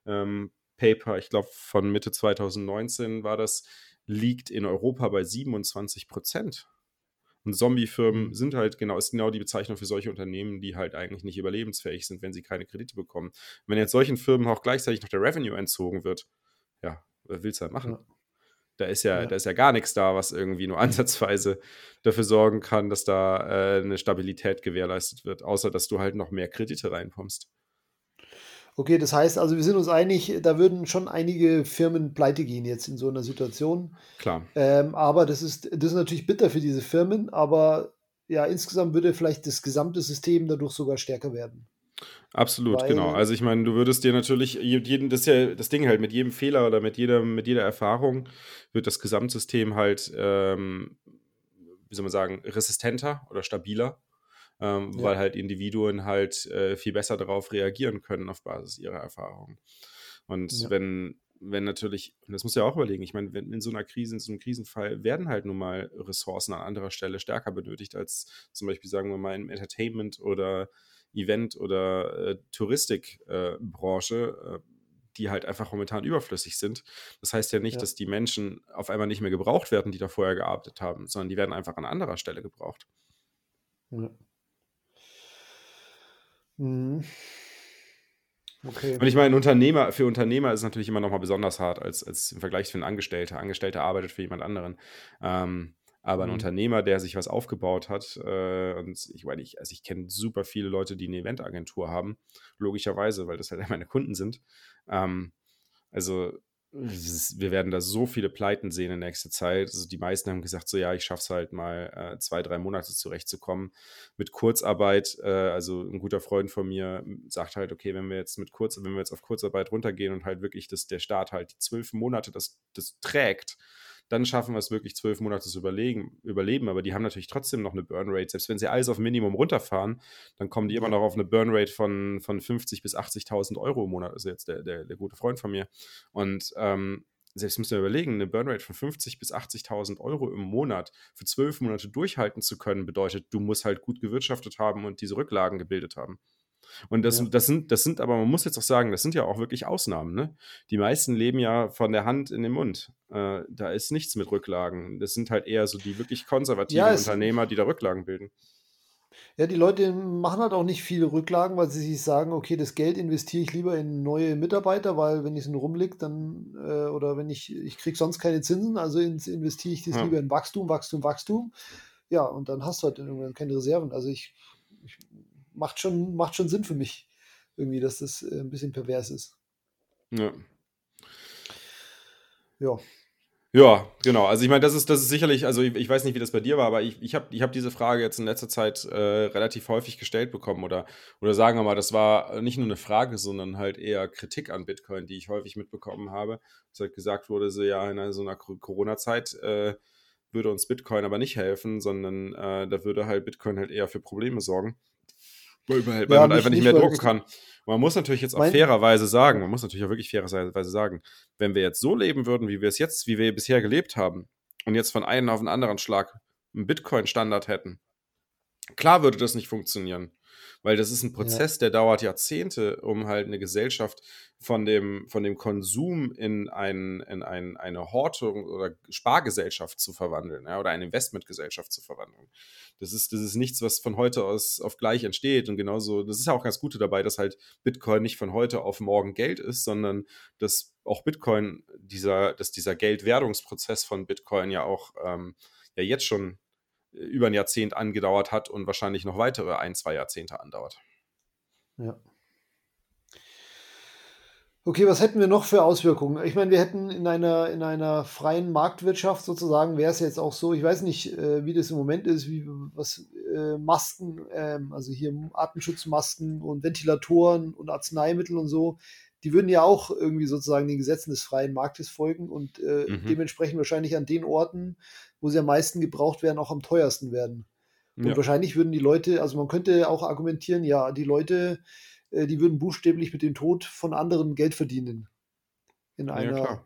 ähm, Paper, ich glaube von Mitte 2019 war das, liegt in Europa bei 27 Prozent. Und Zombie-Firmen mhm. sind halt genau, ist genau die Bezeichnung für solche Unternehmen, die halt eigentlich nicht überlebensfähig sind, wenn sie keine Kredite bekommen. Wenn jetzt solchen Firmen auch gleichzeitig noch der Revenue entzogen wird, ja, wer will es halt machen? Ja. Da ist ja, ja, da ist ja gar nichts da, was irgendwie nur ansatzweise dafür sorgen kann, dass da äh, eine Stabilität gewährleistet wird, außer dass du halt noch mehr Kredite reinkommst. Okay, das heißt also, wir sind uns einig, da würden schon einige Firmen pleite gehen jetzt in so einer Situation. Klar. Ähm, aber das ist, das ist natürlich bitter für diese Firmen, aber ja, insgesamt würde vielleicht das gesamte System dadurch sogar stärker werden. Absolut, Weil, genau. Also ich meine, du würdest dir natürlich, jeden, das ist ja das Ding halt, mit jedem Fehler oder mit jeder, mit jeder Erfahrung wird das Gesamtsystem halt, ähm, wie soll man sagen, resistenter oder stabiler, ähm, ja. weil halt Individuen halt äh, viel besser darauf reagieren können auf Basis ihrer Erfahrungen. Und ja. wenn, wenn natürlich, und das muss ja auch überlegen, ich meine, wenn in so einer Krise, in so einem Krisenfall werden halt nun mal Ressourcen an anderer Stelle stärker benötigt als zum Beispiel, sagen wir mal, im Entertainment oder Event- oder äh, Touristikbranche, äh, äh, die halt einfach momentan überflüssig sind. Das heißt ja nicht, ja. dass die Menschen auf einmal nicht mehr gebraucht werden, die da vorher gearbeitet haben, sondern die werden einfach an anderer Stelle gebraucht. Ja. Mhm. Okay. Und ich meine, Unternehmer, für Unternehmer ist es natürlich immer noch mal besonders hart als, als im Vergleich zu einem Angestellten. Angestellter arbeitet für jemand anderen. Ähm, aber ein mhm. Unternehmer, der sich was aufgebaut hat, äh, und ich meine, ich, also ich kenne super viele Leute, die eine Eventagentur haben, logischerweise, weil das halt meine Kunden sind. Ähm, also wir werden da so viele Pleiten sehen in nächster Zeit. Also die meisten haben gesagt, so ja, ich schaffe es halt mal äh, zwei, drei Monate zurechtzukommen. Mit Kurzarbeit, äh, also ein guter Freund von mir sagt halt, okay, wenn wir jetzt mit Kurz, wenn wir jetzt auf Kurzarbeit runtergehen und halt wirklich das, der Staat halt die zwölf Monate das, das trägt, dann schaffen wir es wirklich zwölf Monate zu überlegen, überleben. Aber die haben natürlich trotzdem noch eine Burnrate. Selbst wenn sie alles auf Minimum runterfahren, dann kommen die immer noch auf eine Burnrate von, von 50.000 bis 80.000 Euro im Monat. Also jetzt der, der, der gute Freund von mir. Und ähm, selbst müssen wir überlegen, eine Burnrate von 50.000 bis 80.000 Euro im Monat für zwölf Monate durchhalten zu können, bedeutet, du musst halt gut gewirtschaftet haben und diese Rücklagen gebildet haben. Und das, ja. das, sind, das sind aber, man muss jetzt auch sagen, das sind ja auch wirklich Ausnahmen. Ne? Die meisten leben ja von der Hand in den Mund. Äh, da ist nichts mit Rücklagen. Das sind halt eher so die wirklich konservativen ja, Unternehmer, die da Rücklagen bilden. Ja, die Leute machen halt auch nicht viele Rücklagen, weil sie sich sagen, okay, das Geld investiere ich lieber in neue Mitarbeiter, weil wenn es nur rumliegt, dann, äh, oder wenn ich, ich kriege sonst keine Zinsen, also investiere ich das ja. lieber in Wachstum, Wachstum, Wachstum. Ja, und dann hast du halt irgendwann keine Reserven. Also ich, ich macht schon, macht schon Sinn für mich, irgendwie, dass das äh, ein bisschen pervers ist. Ja. Ja. Ja, genau. Also ich meine, das ist, das ist sicherlich, also ich, ich weiß nicht, wie das bei dir war, aber ich, ich habe ich hab diese Frage jetzt in letzter Zeit äh, relativ häufig gestellt bekommen oder, oder sagen wir mal, das war nicht nur eine Frage, sondern halt eher Kritik an Bitcoin, die ich häufig mitbekommen habe. Es halt gesagt wurde, so ja, in so einer Corona-Zeit äh, würde uns Bitcoin aber nicht helfen, sondern äh, da würde halt Bitcoin halt eher für Probleme sorgen. Weil, weil ja, man einfach nicht, mehr drucken kann. Man muss natürlich jetzt auch fairerweise sagen, man muss natürlich auch wirklich fairerweise sagen, wenn wir jetzt so leben würden, wie wir es jetzt, wie wir bisher gelebt haben, und jetzt von einem auf den anderen Schlag einen Bitcoin-Standard hätten, klar würde das nicht funktionieren. Weil das ist ein Prozess, ja. der dauert Jahrzehnte, um halt eine Gesellschaft von dem, von dem Konsum in, ein, in ein, eine Hortung oder Spargesellschaft zu verwandeln ja, oder eine Investmentgesellschaft zu verwandeln. Das ist, das ist nichts, was von heute aus auf gleich entsteht. Und genauso, das ist ja auch ganz Gute dabei, dass halt Bitcoin nicht von heute auf morgen Geld ist, sondern dass auch Bitcoin, dieser, dass dieser Geldwerdungsprozess von Bitcoin ja auch ähm, ja jetzt schon über ein Jahrzehnt angedauert hat und wahrscheinlich noch weitere ein, zwei Jahrzehnte andauert. Ja. Okay, was hätten wir noch für Auswirkungen? Ich meine, wir hätten in einer, in einer freien Marktwirtschaft sozusagen, wäre es jetzt auch so, ich weiß nicht, äh, wie das im Moment ist, wie, was, äh, Masken, ähm, also hier Atemschutzmasken und Ventilatoren und Arzneimittel und so, die würden ja auch irgendwie sozusagen den Gesetzen des freien Marktes folgen und äh, mhm. dementsprechend wahrscheinlich an den Orten, wo sie am meisten gebraucht werden, auch am teuersten werden. Und ja. wahrscheinlich würden die Leute, also man könnte auch argumentieren, ja, die Leute, äh, die würden buchstäblich mit dem Tod von anderen Geld verdienen. In einer. Ja,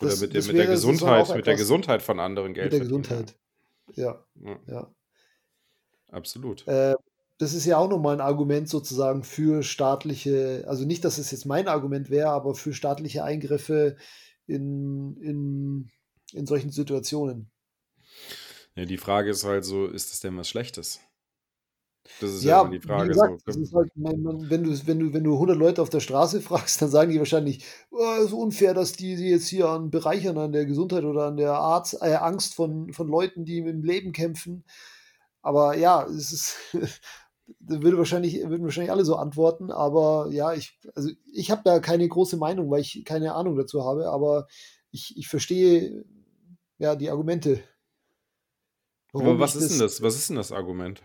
Oder das, mit, der, mit der Gesundheit, mit der Gesundheit von anderen Geld Mit der Gesundheit. Ja. ja. ja. Absolut. Äh, das ist ja auch nochmal ein Argument sozusagen für staatliche, also nicht, dass es jetzt mein Argument wäre, aber für staatliche Eingriffe in, in, in solchen Situationen. Ja, die Frage ist halt so, ist das denn was Schlechtes? Das ist ja, ja die Frage. Gesagt, so. halt, wenn, du, wenn, du, wenn du 100 Leute auf der Straße fragst, dann sagen die wahrscheinlich, oh, ist unfair, dass die, die jetzt hier an bereichern an der Gesundheit oder an der Arzt, äh, Angst von, von Leuten, die im Leben kämpfen. Aber ja, es ist, würde wahrscheinlich, würden wahrscheinlich alle so antworten, aber ja, ich, also ich habe da keine große Meinung, weil ich keine Ahnung dazu habe, aber ich, ich verstehe ja die Argumente. Aber was ist das, denn das? Was ist denn das Argument?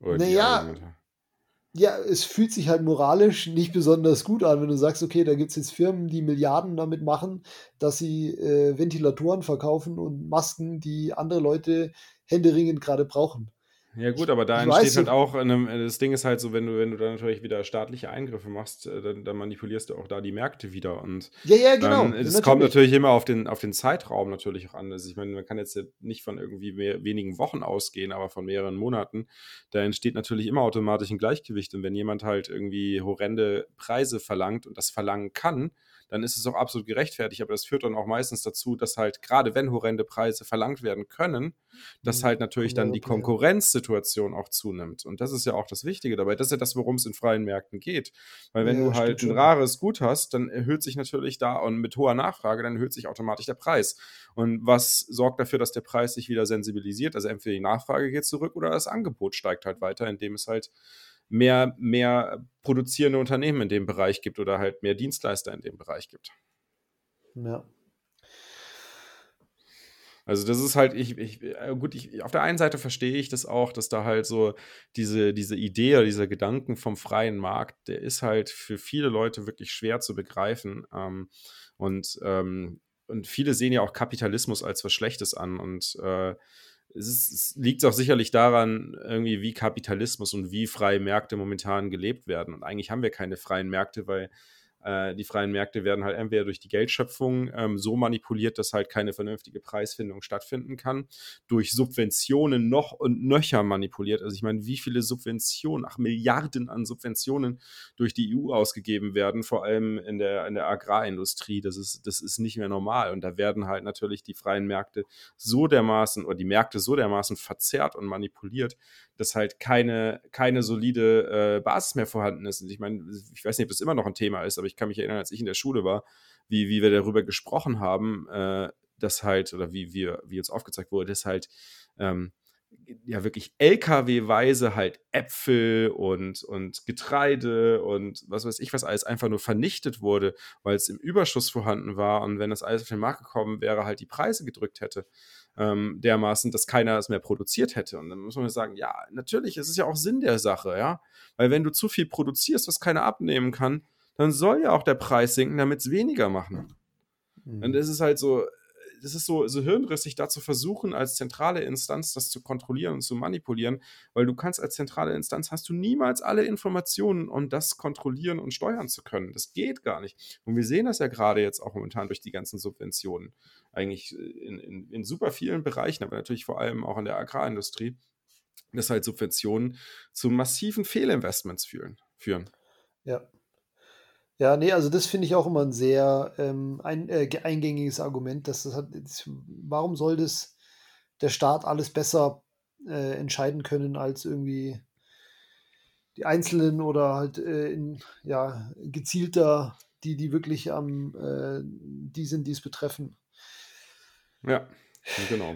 naja, ja, es fühlt sich halt moralisch nicht besonders gut an, wenn du sagst, okay, da gibt es jetzt Firmen, die Milliarden damit machen, dass sie äh, Ventilatoren verkaufen und Masken, die andere Leute händeringend gerade brauchen. Ja gut, aber da entsteht halt auch, einem, das Ding ist halt so, wenn du, wenn du dann natürlich wieder staatliche Eingriffe machst, äh, dann, dann manipulierst du auch da die Märkte wieder. Und ja, ja, genau. Es kommt natürlich immer auf den, auf den Zeitraum natürlich auch an. Also ich meine, man kann jetzt nicht von irgendwie mehr, wenigen Wochen ausgehen, aber von mehreren Monaten. Da entsteht natürlich immer automatisch ein Gleichgewicht. Und wenn jemand halt irgendwie horrende Preise verlangt und das verlangen kann, dann ist es auch absolut gerechtfertigt. Aber das führt dann auch meistens dazu, dass halt, gerade wenn horrende Preise verlangt werden können, dass mhm. halt natürlich dann die Konkurrenzsituation auch zunimmt. Und das ist ja auch das Wichtige dabei. Das ist ja das, worum es in freien Märkten geht. Weil wenn ja, du halt ein rares Gut hast, dann erhöht sich natürlich da und mit hoher Nachfrage, dann erhöht sich automatisch der Preis. Und was sorgt dafür, dass der Preis sich wieder sensibilisiert? Also entweder die Nachfrage geht zurück oder das Angebot steigt halt weiter, indem es halt mehr, mehr produzierende Unternehmen in dem Bereich gibt oder halt mehr Dienstleister in dem Bereich gibt. Ja. Also das ist halt, ich, ich, äh, gut, ich, auf der einen Seite verstehe ich das auch, dass da halt so diese, diese Idee oder dieser Gedanken vom freien Markt, der ist halt für viele Leute wirklich schwer zu begreifen. Ähm, und, ähm, und viele sehen ja auch Kapitalismus als was Schlechtes an. Und äh, es, ist, es, liegt auch sicherlich daran, irgendwie, wie Kapitalismus und wie freie Märkte momentan gelebt werden. Und eigentlich haben wir keine freien Märkte, weil äh, die freien Märkte werden halt entweder durch die Geldschöpfung ähm, so manipuliert, dass halt keine vernünftige Preisfindung stattfinden kann, durch Subventionen noch und nöcher manipuliert. Also ich meine, wie viele Subventionen, ach Milliarden an Subventionen durch die EU ausgegeben werden, vor allem in der, in der Agrarindustrie, das ist, das ist nicht mehr normal. Und da werden halt natürlich die freien Märkte so dermaßen oder die Märkte so dermaßen verzerrt und manipuliert, dass halt keine, keine solide äh, Basis mehr vorhanden ist. Und ich meine, ich weiß nicht, ob das immer noch ein Thema ist, aber ich kann mich erinnern, als ich in der Schule war, wie, wie wir darüber gesprochen haben, äh, dass halt, oder wie, wir, wie uns aufgezeigt wurde, dass halt ähm, ja wirklich LKW-weise halt Äpfel und, und Getreide und was weiß ich was alles einfach nur vernichtet wurde, weil es im Überschuss vorhanden war und wenn das alles auf den Markt gekommen wäre, halt die Preise gedrückt hätte ähm, dermaßen, dass keiner es mehr produziert hätte. Und dann muss man sagen, ja, natürlich, es ist ja auch Sinn der Sache, ja. Weil wenn du zu viel produzierst, was keiner abnehmen kann, dann soll ja auch der Preis sinken, damit es weniger machen. Mhm. Und es ist halt so, das ist so, so hirnrissig, da zu versuchen, als zentrale Instanz das zu kontrollieren und zu manipulieren, weil du kannst als zentrale Instanz, hast du niemals alle Informationen, um das kontrollieren und steuern zu können. Das geht gar nicht. Und wir sehen das ja gerade jetzt auch momentan durch die ganzen Subventionen. Eigentlich in, in, in super vielen Bereichen, aber natürlich vor allem auch in der Agrarindustrie, dass halt Subventionen zu massiven Fehlinvestments führen. führen. Ja, ja, nee, also das finde ich auch immer ein sehr ähm, ein, äh, eingängiges Argument, dass das hat, warum soll das der Staat alles besser äh, entscheiden können als irgendwie die Einzelnen oder halt äh, in, ja, gezielter, die, die wirklich am, äh, die sind, die es betreffen. Ja, genau.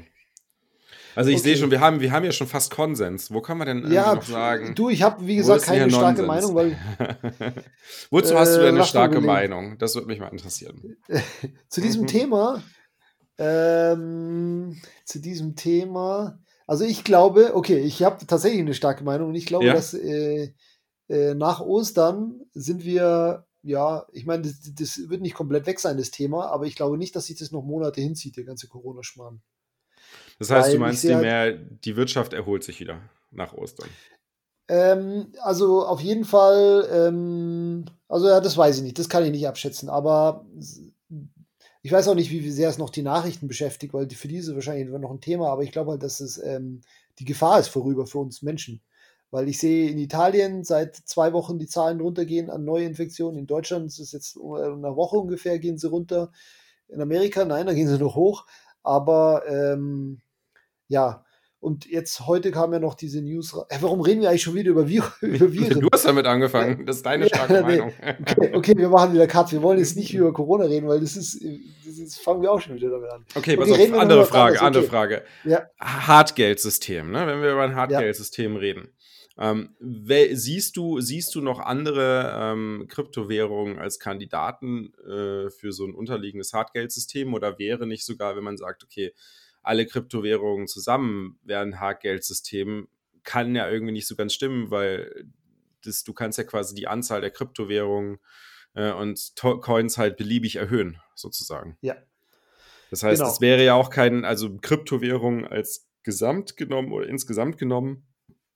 Also ich okay. sehe schon, wir haben, wir haben ja schon fast Konsens. Wo kann man denn ja, noch sagen? Du, ich habe, wie gesagt, keine starke Meinung, weil. Wozu äh, hast du denn eine starke Meinung? Das würde mich mal interessieren. zu diesem mhm. Thema, ähm, zu diesem Thema, Also ich glaube, okay, ich habe tatsächlich eine starke Meinung und ich glaube, Ja. dass äh, äh, nach Ostern sind wir, ja, ich meine, das, das wird nicht komplett weg sein, das Thema, aber ich glaube nicht, dass sich das noch Monate hinzieht, der ganze Corona-Schmarrn. Das heißt, du meinst sehe halt- mehr, die Wirtschaft erholt sich wieder nach Ostern. Ähm, also auf jeden Fall, ähm, also ja, das weiß ich nicht, das kann ich nicht abschätzen, aber ich weiß auch nicht, wie sehr es noch die Nachrichten beschäftigt, weil für die ist es wahrscheinlich noch ein Thema, aber ich glaube halt, dass es ähm, die Gefahr ist vorüber für uns Menschen. Weil ich sehe in Italien seit zwei Wochen die Zahlen runtergehen an Neuinfektionen. In Deutschland ist es jetzt uh, in einer Woche ungefähr, gehen sie runter. In Amerika, nein, da gehen sie noch hoch. Aber ähm, ja, und jetzt heute kam ja noch diese News. Äh, warum reden wir eigentlich schon wieder über, Vir über Viren? Du hast damit angefangen. Das ist deine Ja, starke nee. Meinung. Okay, okay, wir machen wieder Cut. Wir wollen jetzt nicht über Corona reden, weil das ist, das ist fangen wir auch schon wieder damit an. Okay, pass Okay, auf, andere Frage, anderes, andere okay. Frage. Ja. Hartgeldsystem, ne? wenn wir über ein Hartgeldsystem reden. Ähm, siehst, du, siehst du noch andere ähm, Kryptowährungen als Kandidaten äh, für so ein unterliegendes Hartgeldsystem oder wäre nicht sogar, wenn man sagt, okay, alle Kryptowährungen zusammen wären ein Hartgeldsystem, kann ja irgendwie nicht so ganz stimmen, weil das, du kannst ja quasi die Anzahl der Kryptowährungen äh, und To Coins halt beliebig erhöhen, sozusagen. Ja. Das heißt, Genau. es wäre ja auch kein, also Kryptowährungen als gesamt genommen oder insgesamt genommen,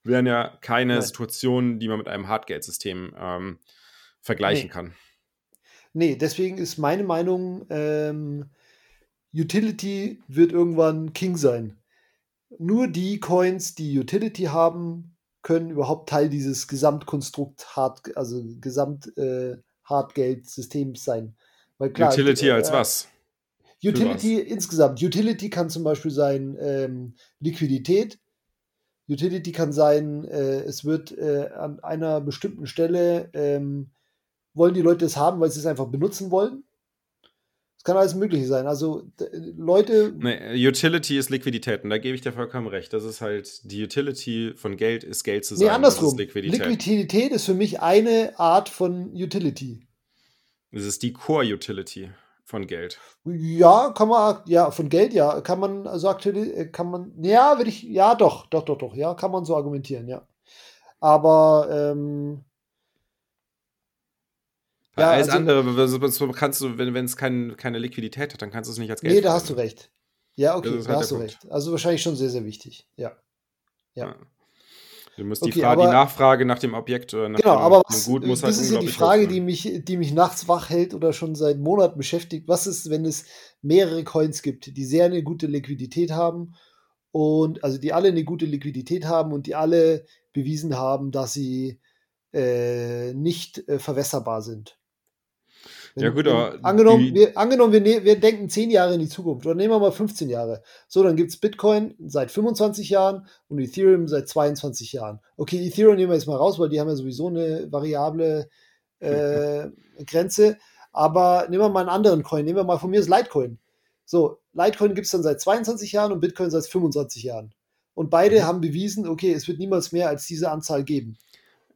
wären ja keine Nein. Situationen, die man mit einem Hartgeldsystem ähm, vergleichen Nee. kann. Nee, deswegen ist meine Meinung, ähm, Utility wird irgendwann King sein. Nur die Coins, die Utility haben, können überhaupt Teil dieses Gesamtkonstrukt Hard, also Gesamt äh, sein. Weil klar, Utility äh, als was? Utility insgesamt. Utility kann zum Beispiel sein ähm, Liquidität. Utility kann sein, äh, es wird äh, an einer bestimmten Stelle, ähm, wollen die Leute es haben, weil sie es einfach benutzen wollen. Es kann alles Mögliche sein. Also Leute, Nee, Utility ist Liquidität und da gebe ich dir vollkommen recht. Das ist halt, die Utility von Geld ist Geld zu nee, sein. Das andersrum. ist Liquidität. Liquidität ist für mich eine Art von Utility. das ist die Core-Utility von Geld. Ja, kann man, ja, von Geld, ja, kann man, also aktuell, äh, kann man, ja, würde ich, ja, doch, doch, doch, doch, ja, kann man so argumentieren, ja. Aber, ähm, Ja, Alles also- andere, kannst du, wenn es kein, keine Liquidität hat, dann kannst du es nicht als Geld nee, da hast du recht. Ja, okay, Das da halt hast du der recht. Also wahrscheinlich schon sehr, sehr wichtig, ja. ja. Du musst die, Okay, Frage, die aber- Nachfrage nach dem Objekt oder nach Genau, dem, aber was, Gut muss das halt ist ja die Frage, hoch die mich, die mich nachts wach hält oder schon seit Monaten beschäftigt. Was ist, wenn es mehrere Coins gibt, die sehr eine gute Liquidität haben und also die alle eine gute Liquidität haben und die alle bewiesen haben, dass sie äh, nicht äh, verwässerbar sind? Wenn, Ja, gut, wenn, aber angenommen, die- wir, angenommen wir, ne, wir denken 10 Jahre in die Zukunft oder nehmen wir mal 15 Jahre. So, dann gibt es Bitcoin seit 25 Jahren und Ethereum seit 22 Jahren. Okay, Ethereum nehmen wir jetzt mal raus, weil die haben ja sowieso eine variable äh, Grenze. Aber nehmen wir mal einen anderen Coin. Nehmen wir mal von mir das Litecoin. So, Litecoin gibt es dann seit 22 Jahren und Bitcoin seit 25 Jahren. Und beide Mhm. haben bewiesen, okay, es wird niemals mehr als diese Anzahl geben.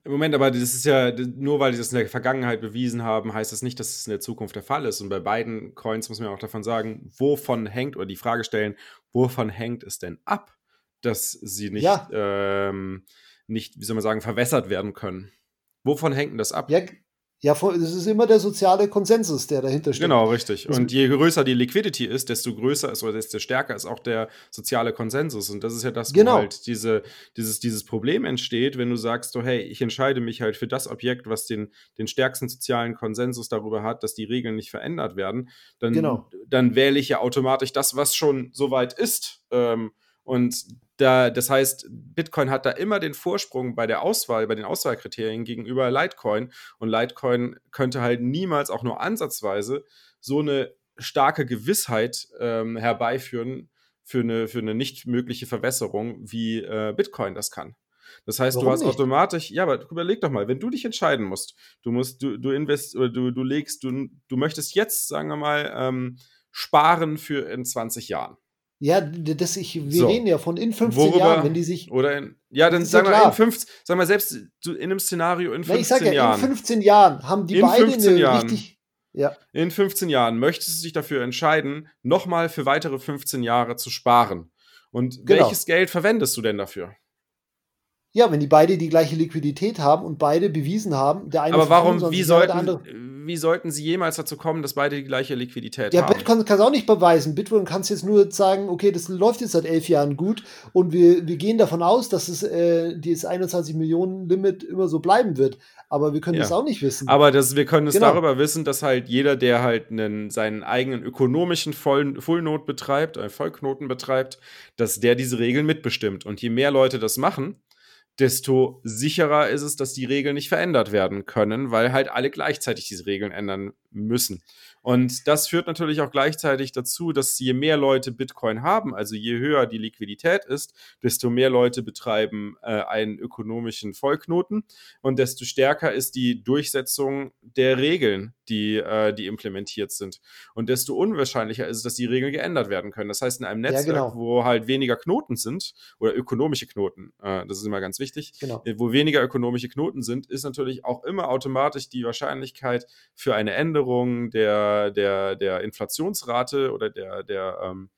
Moment, aber das ist ja, nur weil die das in der Vergangenheit bewiesen haben, heißt das nicht, dass es in der Zukunft der Fall ist. Und bei beiden Coins muss man auch davon sagen, wovon hängt, oder die Frage stellen, wovon hängt es denn ab, dass sie nicht, Ja. ähm, nicht, wie soll man sagen, verwässert werden können? Wovon hängt denn das ab? Ja, ja, das ist immer der soziale Konsensus, der dahinter steht. Genau, richtig. Das- Und je größer die Liquidity ist, desto größer ist oder desto stärker ist auch der soziale Konsensus. Und das ist ja das, wo Genau. halt diese, dieses, dieses Problem entsteht, wenn du sagst, so, hey, ich entscheide mich halt für das Objekt, was den, den stärksten sozialen Konsensus darüber hat, dass die Regeln nicht verändert werden, dann, Genau. dann wähle ich ja automatisch das, was schon soweit ist. Ähm, und da, das heißt, Bitcoin hat da immer den Vorsprung bei der Auswahl, bei den Auswahlkriterien gegenüber Litecoin. Und Litecoin könnte halt niemals auch nur ansatzweise so eine starke Gewissheit ähm, herbeiführen für eine, für eine nicht mögliche Verwässerung, wie äh, Bitcoin das kann. Das heißt, du Warum hast nicht? automatisch, ja, aber überleg doch mal, wenn du dich entscheiden musst, du musst, du, du invest oder du, du legst, du, du möchtest jetzt, sagen wir mal, ähm, sparen für in 20 Jahren. Ja, d- das ich, wir So. reden ja von in 15 Worüber- Jahren, wenn die sich. Oder in, ja, dann sagen wir in 15, sagen wir selbst in einem Szenario in Na, 15 ich sag ja, Jahren. in 15 Jahren haben die In beide 15 eine Jahren. richtig. Ja, In 15 Jahren möchtest du dich dafür entscheiden, nochmal für weitere 15 Jahre zu sparen. Und Genau. welches Geld verwendest du denn dafür? Ja, wenn die beide die gleiche Liquidität haben und beide bewiesen haben, der eine Aber warum, 25 wie andere. sollten, wie sollten sie jemals dazu kommen, dass beide die gleiche Liquidität Ja, haben? Bitcoin kann es auch nicht beweisen. Bitcoin kann es jetzt nur sagen, okay, das läuft jetzt seit elf Jahren gut und wir, wir gehen davon aus, dass es äh, dieses 21 Millionen Limit immer so bleiben wird. Aber wir können Ja. das auch nicht wissen. Aber das, wir können es Genau. darüber wissen, dass halt jeder, der halt einen, seinen eigenen ökonomischen Voll, Fullnot betreibt, einen Vollknoten betreibt, dass der diese Regeln mitbestimmt. Und je mehr Leute das machen, desto sicherer ist es, dass die Regeln nicht verändert werden können, weil halt alle gleichzeitig diese Regeln ändern müssen. Und das führt natürlich auch gleichzeitig dazu, dass je mehr Leute Bitcoin haben, also je höher die Liquidität ist, desto mehr Leute betreiben äh, einen ökonomischen Vollknoten und desto stärker ist die Durchsetzung der Regeln, die, äh, die implementiert sind. Und desto unwahrscheinlicher ist es, dass die Regeln geändert werden können. Das heißt, in einem Ja, Netzwerk, genau. wo halt weniger Knoten sind, oder ökonomische Knoten, äh, das ist immer ganz wichtig, genau. äh, wo weniger ökonomische Knoten sind, ist natürlich auch immer automatisch die Wahrscheinlichkeit für eine Änderung der, der, der Inflationsrate oder der, der ähm,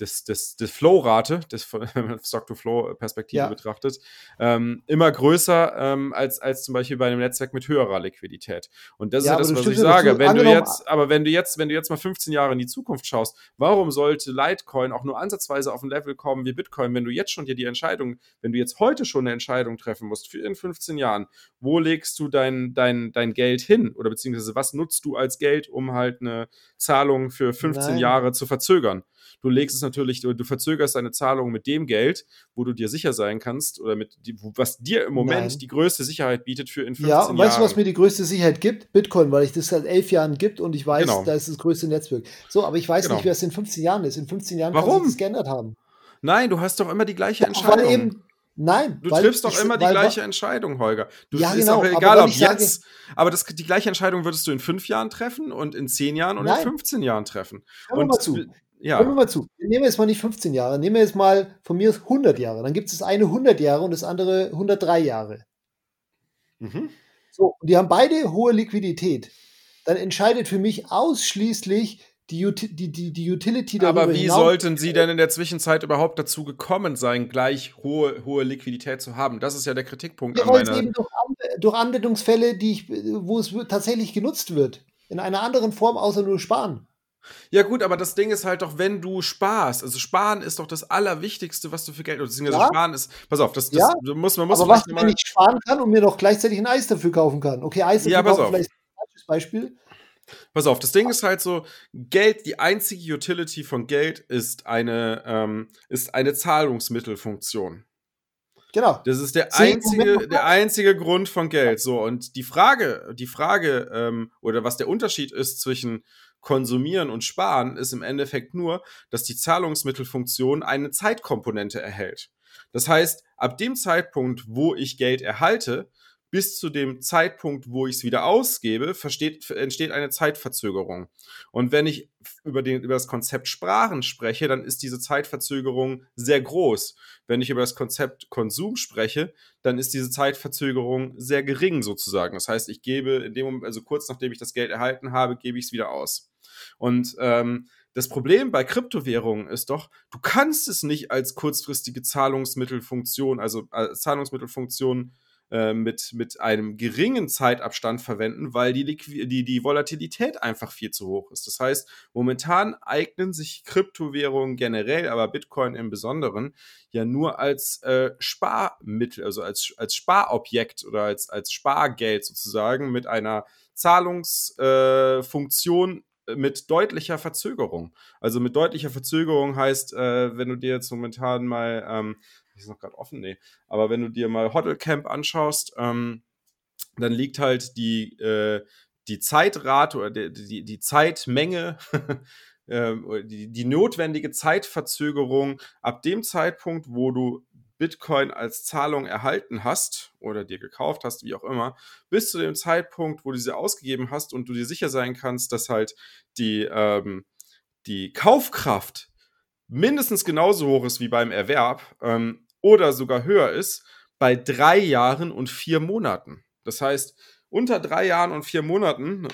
des, des, des Flow-Rate, des, Stock-to-Flow-Perspektive Ja. betrachtet, ähm, immer größer ähm, als, als zum Beispiel bei einem Netzwerk mit höherer Liquidität. Und das Ja, ist ja das, was ich sage. Wenn du jetzt, aber wenn du jetzt, wenn du jetzt mal 15 Jahre in die Zukunft schaust, warum sollte Litecoin auch nur ansatzweise auf ein Level kommen wie Bitcoin, wenn du jetzt schon dir die Entscheidung, wenn du jetzt heute schon eine Entscheidung treffen musst für in 15 Jahren, wo legst du dein, dein, dein Geld hin? Oder beziehungsweise was nutzt du als Geld, um halt eine Zahlung für 15 Nein. Jahre zu verzögern? Du legst es natürlich, du, du verzögerst deine Zahlung mit dem Geld, wo du dir sicher sein kannst, oder mit die, was dir im Moment Nein. die größte Sicherheit bietet für in 15 Ja, und Jahren. weißt du, was mir die größte Sicherheit gibt? Bitcoin, weil ich das seit elf Jahren gibt und ich weiß, Genau. da ist das größte Netzwerk. So, aber ich weiß Genau. nicht, wer es in 15 Jahren ist. In 15 Jahren kann Warum? sich das geändert haben. Nein, du hast doch immer die gleiche Weil Entscheidung. eben, nein. Du weil triffst doch ich- immer die weil- gleiche Entscheidung, Holger. Du Ja, ist genau, auch egal, ob ich sage- jetzt. aber das, die gleiche Entscheidung würdest du in fünf Jahren treffen und in zehn Jahren und Nein. in 15 Jahren treffen. Und mal zu. Ja, Hören wir mal zu. Nehmen wir jetzt mal nicht 15 Jahre, nehmen wir jetzt mal von mir aus 100 Jahre. Dann gibt es das eine 100 Jahre und das andere 103 Jahre. mhm. So, und die haben beide hohe Liquidität. Dann entscheidet für mich ausschließlich die, Uti die, die, die Utility darüber aber wie hinaus. sollten sie denn in der Zwischenzeit überhaupt dazu gekommen sein, gleich hohe, hohe Liquidität zu haben? Das ist ja der Kritikpunkt an weil es eben durch, Anw- durch Anwendungsfälle, die ich, wo es wir- tatsächlich genutzt wird. In einer anderen Form, außer nur sparen. Ja, gut, aber das Ding ist halt doch, wenn du sparst, also sparen ist doch das Allerwichtigste, was du für Geld, beziehungsweise Ja. sparen ist, pass auf, das, das Ja. du musst, man muss Aber was, wenn ich sparen kann und mir noch gleichzeitig ein Eis dafür kaufen kann? Okay, Eis dafür Ja, kaufen, vielleicht ein falsches Beispiel. pass auf, das Ding ist halt so, Geld, die einzige Utility von Geld ist eine, ähm, ist eine Zahlungsmittelfunktion. Genau. Das ist der einzige, der einzige Grund von Geld. So, und die Frage, die Frage, ähm, oder was der Unterschied ist zwischen Konsumieren und Sparen, ist im Endeffekt nur, dass die Zahlungsmittelfunktion eine Zeitkomponente erhält. Das heißt, ab dem Zeitpunkt, wo ich Geld erhalte, bis zu dem Zeitpunkt, wo ich es wieder ausgebe, versteht, entsteht eine Zeitverzögerung. Und wenn ich über, den, über das Konzept Sparen spreche, dann ist diese Zeitverzögerung sehr groß. Wenn ich über das Konzept Konsum spreche, dann ist diese Zeitverzögerung sehr gering sozusagen. Das heißt, ich gebe in dem Moment, also kurz nachdem ich das Geld erhalten habe, gebe ich es wieder aus. Und ähm, das Problem bei Kryptowährungen ist doch, du kannst es nicht als kurzfristige Zahlungsmittelfunktion, also als Zahlungsmittelfunktion äh, mit, mit einem geringen Zeitabstand verwenden, weil die, Liqui die, die Volatilität einfach viel zu hoch ist. Das heißt, momentan eignen sich Kryptowährungen generell, aber Bitcoin im Besonderen, ja nur als äh, Sparmittel, also als, als Sparobjekt oder als, als Spargeld sozusagen mit einer Zahlungsfunktion äh, mit deutlicher Verzögerung. Also mit deutlicher Verzögerung heißt, äh, wenn du dir jetzt momentan mal, ähm, ist noch gerade offen, nee, aber wenn du dir mal Hotelcamp anschaust, ähm, dann liegt halt die, äh, die Zeitrate oder die, die, die Zeitmenge, oder die, die notwendige Zeitverzögerung ab dem Zeitpunkt, wo du Bitcoin als Zahlung erhalten hast oder dir gekauft hast, wie auch immer, bis zu dem Zeitpunkt, wo du sie ausgegeben hast und du dir sicher sein kannst, dass halt die, ähm, die Kaufkraft mindestens genauso hoch ist wie beim Erwerb ähm, oder sogar höher ist, bei drei Jahren und vier Monaten. Das heißt, unter drei Jahren und vier Monaten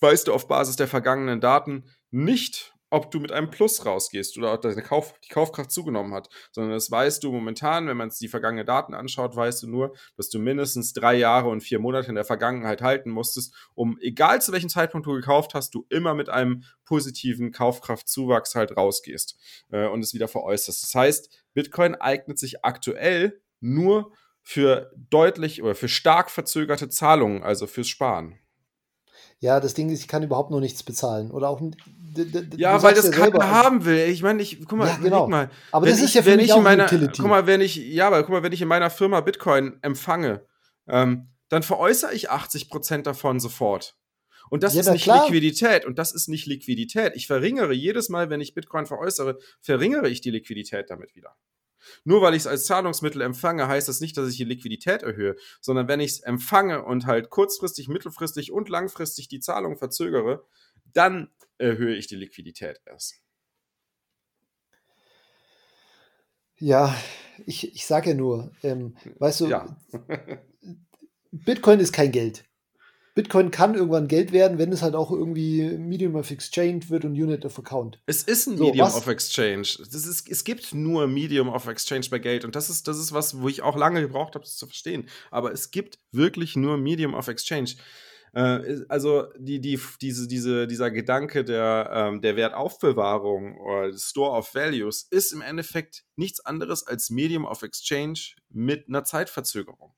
weißt du auf Basis der vergangenen Daten nicht, ob du mit einem Plus rausgehst oder ob deine Kauf, die Kaufkraft zugenommen hat, sondern das weißt du momentan, wenn man die vergangenen Daten anschaut, weißt du nur, dass du mindestens drei Jahre und vier Monate in der Vergangenheit halten musstest, um, egal zu welchem Zeitpunkt du gekauft hast, du immer mit einem positiven Kaufkraftzuwachs halt rausgehst äh, und es wieder veräußerst. Das heißt, Bitcoin eignet sich aktuell nur für deutlich oder für stark verzögerte Zahlungen, also fürs Sparen. Ja, das Ding ist, ich kann überhaupt noch nichts bezahlen. Oder auch. Ja, weil das keiner selber, haben will. Ich meine, ich, guck mal, ja, genau. mal. Aber das ist ich, ja für mich auch meiner, Utility. Guck mal, wenn ich, ja, aber guck mal, wenn ich in meiner Firma Bitcoin empfange, ähm, dann veräußere ich 80% davon sofort. Und das ja, ist nicht klar. Liquidität. Und das ist nicht Liquidität. Ich verringere jedes Mal, wenn ich Bitcoin veräußere, verringere ich die Liquidität damit wieder. Nur weil ich es als Zahlungsmittel empfange, heißt das nicht, dass ich die Liquidität erhöhe, sondern wenn ich es empfange und halt kurzfristig, mittelfristig und langfristig die Zahlung verzögere, dann erhöhe ich die Liquidität erst. Ja, ich, ich sage ja nur, ähm, weißt du, ja. Bitcoin ist kein Geld. Bitcoin kann irgendwann Geld werden, wenn es halt auch irgendwie Medium of Exchange wird und Unit of Account. Es ist ein so, Medium was? of Exchange. Das ist, es gibt nur Medium of Exchange bei Geld und das ist, das ist was, wo ich auch lange gebraucht habe, das zu verstehen. Aber es gibt wirklich nur Medium of Exchange. Äh, also die, die, diese, diese, dieser Gedanke der, ähm, der Wertaufbewahrung oder Store of Values ist im Endeffekt nichts anderes als Medium of Exchange mit einer Zeitverzögerung.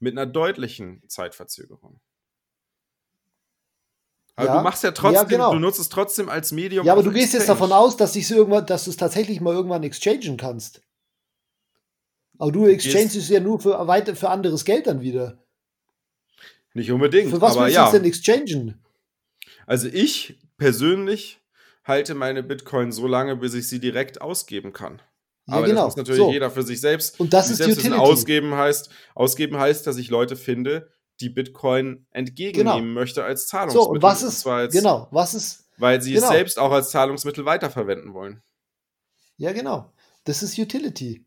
Mit einer deutlichen Zeitverzögerung. Aber ja, du machst ja trotzdem, ja, genau. du nutzt es trotzdem als Medium. Ja, aber du gehst jetzt davon aus, dass irgendwann, dass du es tatsächlich mal irgendwann exchangen kannst. Aber du exchanges es ja nur für, weiter, für anderes Geld dann wieder. Nicht unbedingt. Für was aber willst ja. du denn exchangen? Also ich persönlich halte meine Bitcoin so lange, bis ich sie direkt ausgeben kann. Ja, aber genau. das muss natürlich so. jeder für sich selbst. Und das ist selbst Utility. Ausgeben heißt, ausgeben heißt, dass ich Leute finde, die Bitcoin entgegennehmen genau. möchte als Zahlungsmittel. So, und was ist, und jetzt, genau, was ist, weil sie genau. es selbst auch als Zahlungsmittel weiterverwenden wollen. Ja, genau. Das ist Utility.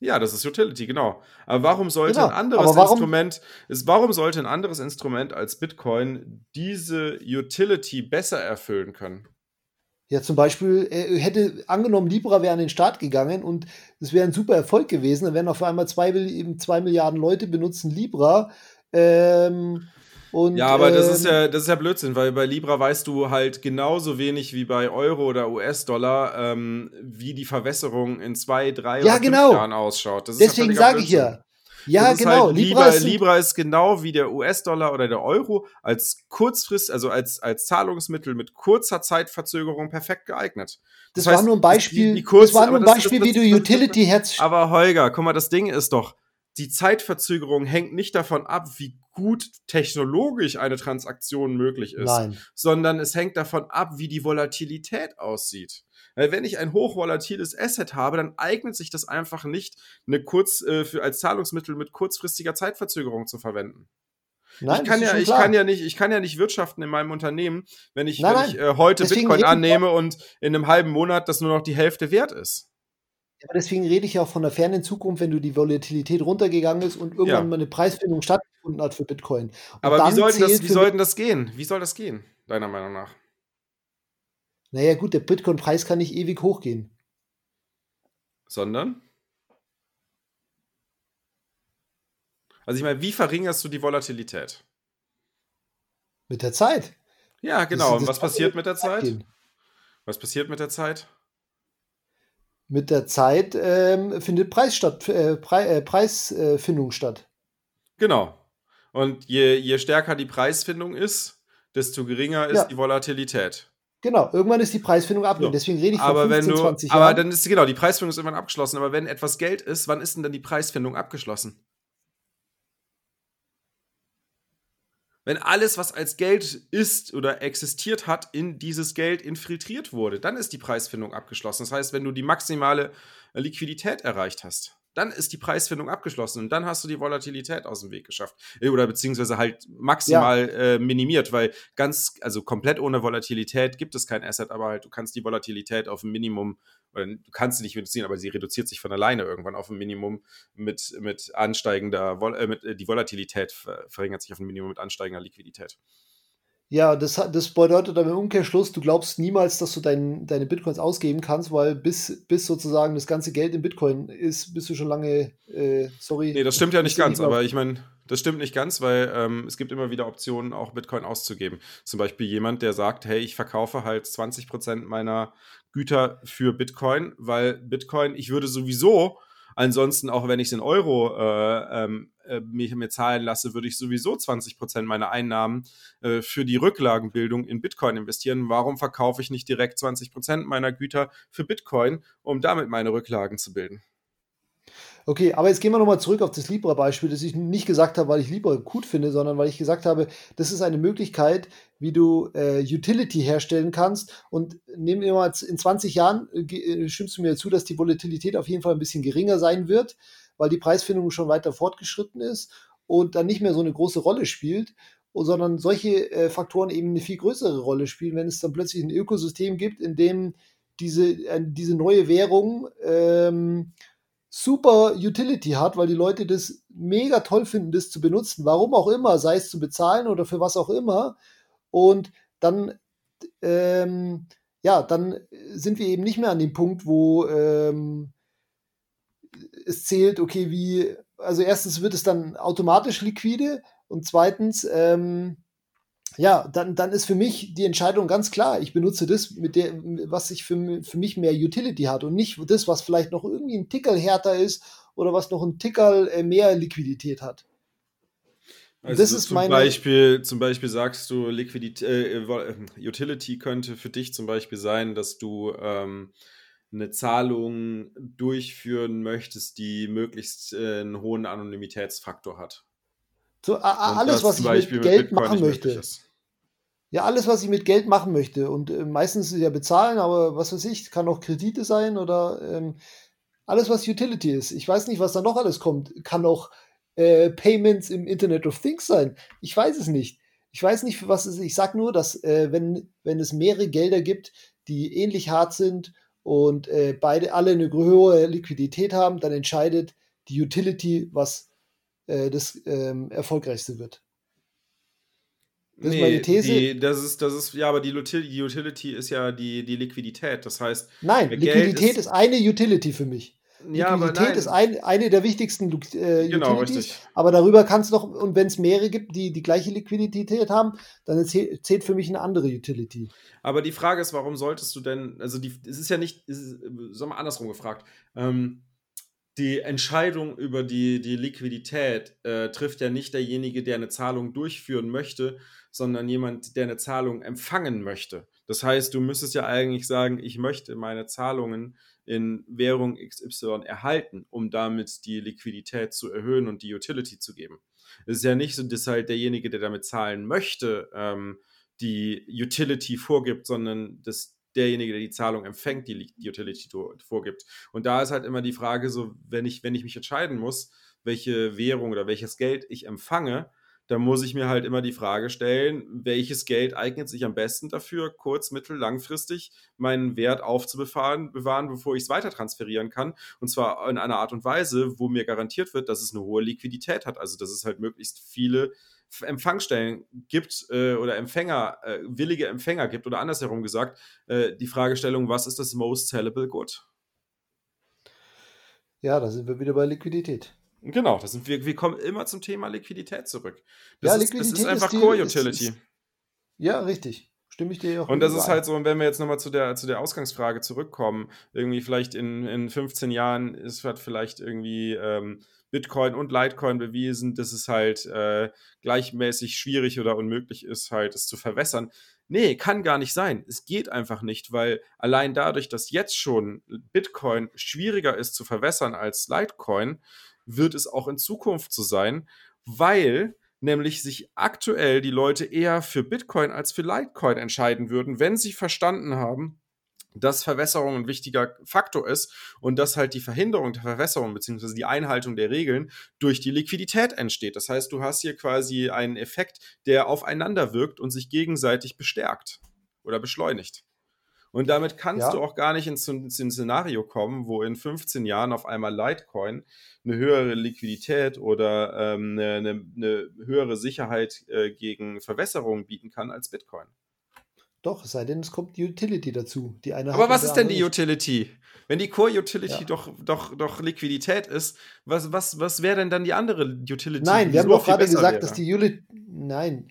Ja, das ist Utility, genau. Aber warum sollte genau. ein anderes warum, Instrument, ist, warum sollte ein anderes Instrument als Bitcoin diese Utility besser erfüllen können? Ja, zum Beispiel äh, hätte angenommen, Libra wäre an den Start gegangen und es wäre ein super Erfolg gewesen. Dann wären auf einmal zwei, zwei Milliarden Leute benutzen Libra ähm, und, ja, aber ähm, das ist ähm, ja, das ist ja Blödsinn, weil bei Libra weißt du halt genauso wenig wie bei Euro oder US-Dollar, ähm, wie die Verwässerung in zwei, drei ja, oder genau. fünf Jahren ausschaut. Deswegen sage ich ja. Ja, genau. Halt Libra, Libra, ist Libra, ist genau wie der US-Dollar oder der Euro als Kurzfrist, also als, als Zahlungsmittel mit kurzer Zeitverzögerung perfekt geeignet. Das, das heißt, war nur ein Beispiel, die, die Kurz, das war nur ein Beispiel, das, wie du Utility herz. Aber Holger, guck mal, das Ding ist doch, die Zeitverzögerung hängt nicht davon ab, wie gut technologisch eine Transaktion möglich ist, Nein. sondern es hängt davon ab, wie die Volatilität aussieht. Weil wenn ich ein hochvolatiles Asset habe, dann eignet sich das einfach nicht, eine kurz äh, für, als Zahlungsmittel mit kurzfristiger Zeitverzögerung zu verwenden. Nein, ich kann ja, ich kann ja nicht, ich kann ja nicht wirtschaften in meinem Unternehmen, wenn ich, nein, wenn ich äh, heute Bitcoin annehme und in einem halben Monat das nur noch die Hälfte wert ist. Aber deswegen rede ich ja auch von der fernen Zukunft, wenn du die Volatilität runtergegangen ist und irgendwann ja. mal eine Preisfindung stattgefunden hat für Bitcoin. Und Aber wie sollten, das, wie sollten das gehen? Wie soll das gehen, deiner Meinung nach? Naja, gut, der Bitcoin-Preis kann nicht ewig hochgehen. Sondern? Also ich meine, wie verringerst du die Volatilität? Mit der Zeit. Ja, genau. Und was passiert mit der Zeit? Gehen. Was passiert mit der Zeit? Mit der Zeit ähm, findet Preis statt, äh, Pre äh, Preisfindung statt. Genau. Und je, je stärker die Preisfindung ist, desto geringer ist ja. die Volatilität. Genau, irgendwann ist die Preisfindung abgelehnt. So. Deswegen rede ich von aber 15, wenn du, 20 Jahren. Aber dann ist genau, die Preisfindung ist irgendwann abgeschlossen. Aber wenn etwas Geld ist, wann ist denn dann die Preisfindung abgeschlossen? Wenn alles, was als Geld ist oder existiert hat, in dieses Geld infiltriert wurde, dann ist die Preisfindung abgeschlossen. Das heißt, wenn du die maximale Liquidität erreicht hast dann ist die Preisfindung abgeschlossen und dann hast du die Volatilität aus dem Weg geschafft. Äh, oder beziehungsweise halt maximal ja. äh, minimiert, weil ganz, also komplett ohne Volatilität gibt es kein Asset, aber halt du kannst die Volatilität auf ein Minimum, oder du kannst sie nicht reduzieren, aber sie reduziert sich von alleine irgendwann auf ein Minimum mit, mit ansteigender, äh, mit, äh, die Volatilität verringert sich auf ein Minimum mit ansteigender Liquidität. Ja, das, das bedeutet aber im Umkehrschluss, du glaubst niemals, dass du dein, deine Bitcoins ausgeben kannst, weil bis, bis sozusagen das ganze Geld in Bitcoin ist, bist du schon lange, äh, sorry. Nee, das stimmt ja nicht ganz, aber ich meine, das stimmt nicht ganz, weil ähm, es gibt immer wieder Optionen, auch Bitcoin auszugeben. Zum Beispiel jemand, der sagt, hey, ich verkaufe halt 20% meiner Güter für Bitcoin, weil Bitcoin, ich würde sowieso Ansonsten, auch wenn ich es in Euro äh, ähm, äh, mir, zahlen lasse, würde ich sowieso 20 Prozent meiner Einnahmen äh, für die Rücklagenbildung in Bitcoin investieren. Warum verkaufe ich nicht direkt 20 Prozent meiner Güter für Bitcoin, um damit meine Rücklagen zu bilden? Okay, aber jetzt gehen wir nochmal zurück auf das Libra-Beispiel, das ich nicht gesagt habe, weil ich Libra gut finde, sondern weil ich gesagt habe, das ist eine Möglichkeit, wie du äh, Utility herstellen kannst. Und nehmen wir mal in 20 Jahren, äh, äh, stimmst du mir zu, dass die Volatilität auf jeden Fall ein bisschen geringer sein wird, weil die Preisfindung schon weiter fortgeschritten ist und dann nicht mehr so eine große Rolle spielt sondern solche äh, Faktoren eben eine viel größere Rolle spielen, wenn es dann plötzlich ein Ökosystem gibt, in dem diese, äh, diese neue Währung ähm, super Utility hat, weil die Leute das mega toll finden, das zu benutzen, warum auch immer, sei es zu bezahlen oder für was auch immer. Und dann, ähm, ja, dann sind wir eben nicht mehr an dem Punkt, wo ähm, es zählt, okay, wie, also erstens wird es dann automatisch liquide und zweitens, ähm, ja, dann, dann ist für mich die Entscheidung ganz klar. Ich benutze das, mit der, was sich für, für mich mehr Utility hat und nicht das, was vielleicht noch irgendwie ein Tickel härter ist oder was noch ein Tickel äh, mehr Liquidität hat. Also das ist zum meine Beispiel, zum Beispiel sagst du, Liquidität, äh, äh, Utility könnte für dich zum Beispiel sein, dass du ähm, eine Zahlung durchführen möchtest, die möglichst äh, einen hohen Anonymitätsfaktor hat. So, alles, was ich mit Geld mit machen möchte. Ja, alles, was ich mit Geld machen möchte. Und äh, meistens ist ja bezahlen, aber was weiß ich, kann auch Kredite sein oder ähm, alles, was Utility ist. Ich weiß nicht, was da noch alles kommt. Kann auch äh, Payments im Internet of Things sein. Ich weiß es nicht. Ich weiß nicht, was es ist. Ich sage nur, dass äh, wenn, wenn es mehrere Gelder gibt, die ähnlich hart sind und äh, beide alle eine höhere Liquidität haben, dann entscheidet die Utility, was äh, das ähm, erfolgreichste wird. Das nee, ist meine These. Die, das, ist, das ist, ja, aber die Utility, ist ja die, die Liquidität. Das heißt, nein, Liquidität ist, ist, eine Utility für mich. Ja, Liquidität ist ein, eine der wichtigsten äh, genau, Utilities. Richtig. Aber darüber kann es noch, und wenn es mehrere gibt, die die gleiche Liquidität haben, dann zählt, für mich eine andere Utility. Aber die Frage ist, warum solltest du denn, also die, es ist ja nicht, es ist, sagen wir andersrum gefragt, ähm, die Entscheidung über die, die Liquidität äh, trifft ja nicht derjenige, der eine Zahlung durchführen möchte, sondern jemand, der eine Zahlung empfangen möchte. Das heißt, du müsstest ja eigentlich sagen, ich möchte meine Zahlungen in Währung XY erhalten, um damit die Liquidität zu erhöhen und die Utility zu geben. Es ist ja nicht so, dass halt derjenige, der damit zahlen möchte, ähm, die Utility vorgibt, sondern dass derjenige, der die Zahlung empfängt, die, die Utility vorgibt. Und da ist halt immer die Frage, so, wenn ich, wenn ich mich entscheiden muss, welche Währung oder welches Geld ich empfange, dann muss ich mir halt immer die Frage stellen, welches Geld eignet sich am besten dafür, kurz-, mittel-, langfristig meinen Wert aufzubewahren, bewahren, bevor ich es weiter transferieren kann. Und zwar in einer Art und Weise, wo mir garantiert wird, dass es eine hohe Liquidität hat. Also, dass es halt möglichst viele Empfangsstellen gibt äh, oder Empfänger, äh, willige Empfänger gibt oder andersherum gesagt, äh, die Fragestellung, was ist das most sellable good? Ja, da sind wir wieder bei Liquidität. Genau, das sind wir, wir kommen immer zum Thema Liquidität zurück. Das, ja, ist, Liquidität das ist einfach ist die, Core Utility. Ist, ist, ja, richtig. Stimme ich dir auch. Und das ist halt so, wenn wir jetzt nochmal zu der, zu der Ausgangsfrage zurückkommen, irgendwie vielleicht in, in 15 Jahren ist halt vielleicht irgendwie ähm, Bitcoin und Litecoin bewiesen, dass es halt äh, gleichmäßig schwierig oder unmöglich ist, halt es zu verwässern. Nee, kann gar nicht sein. Es geht einfach nicht, weil allein dadurch, dass jetzt schon Bitcoin schwieriger ist zu verwässern als Litecoin, wird es auch in Zukunft so sein, weil nämlich sich aktuell die Leute eher für Bitcoin als für Litecoin entscheiden würden, wenn sie verstanden haben, dass Verwässerung ein wichtiger Faktor ist und dass halt die Verhinderung der Verwässerung bzw. die Einhaltung der Regeln durch die Liquidität entsteht. Das heißt, du hast hier quasi einen Effekt, der aufeinander wirkt und sich gegenseitig bestärkt oder beschleunigt. Und damit kannst ja. du auch gar nicht ins, ins Szenario kommen, wo in 15 Jahren auf einmal Litecoin eine höhere Liquidität oder ähm, eine, eine, eine, höhere Sicherheit äh, gegen Verwässerung bieten kann als Bitcoin. Doch, es sei denn, es kommt die Utility dazu. Die eine Aber was ist denn die Utility? Wenn die Core-Utility ja. doch, doch, doch Liquidität ist, was, was, was wäre denn dann die andere Utility? Nein, wir haben doch gerade gesagt, wäre? dass die Utility. Nein.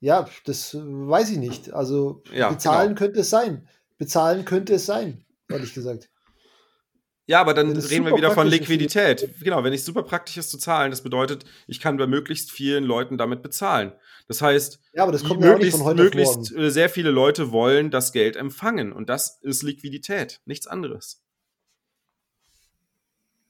Ja, das weiß ich nicht. Also ja, bezahlen genau. könnte es sein. Bezahlen könnte es sein, ehrlich gesagt. Ja, aber dann reden wir wieder von Liquidität. Genau, wenn es super praktisch ist zu zahlen, das bedeutet, ich kann bei möglichst vielen Leuten damit bezahlen. Das heißt, ja, aber das kommt möglichst, ja möglichst äh, sehr viele Leute wollen das Geld empfangen und das ist Liquidität, nichts anderes.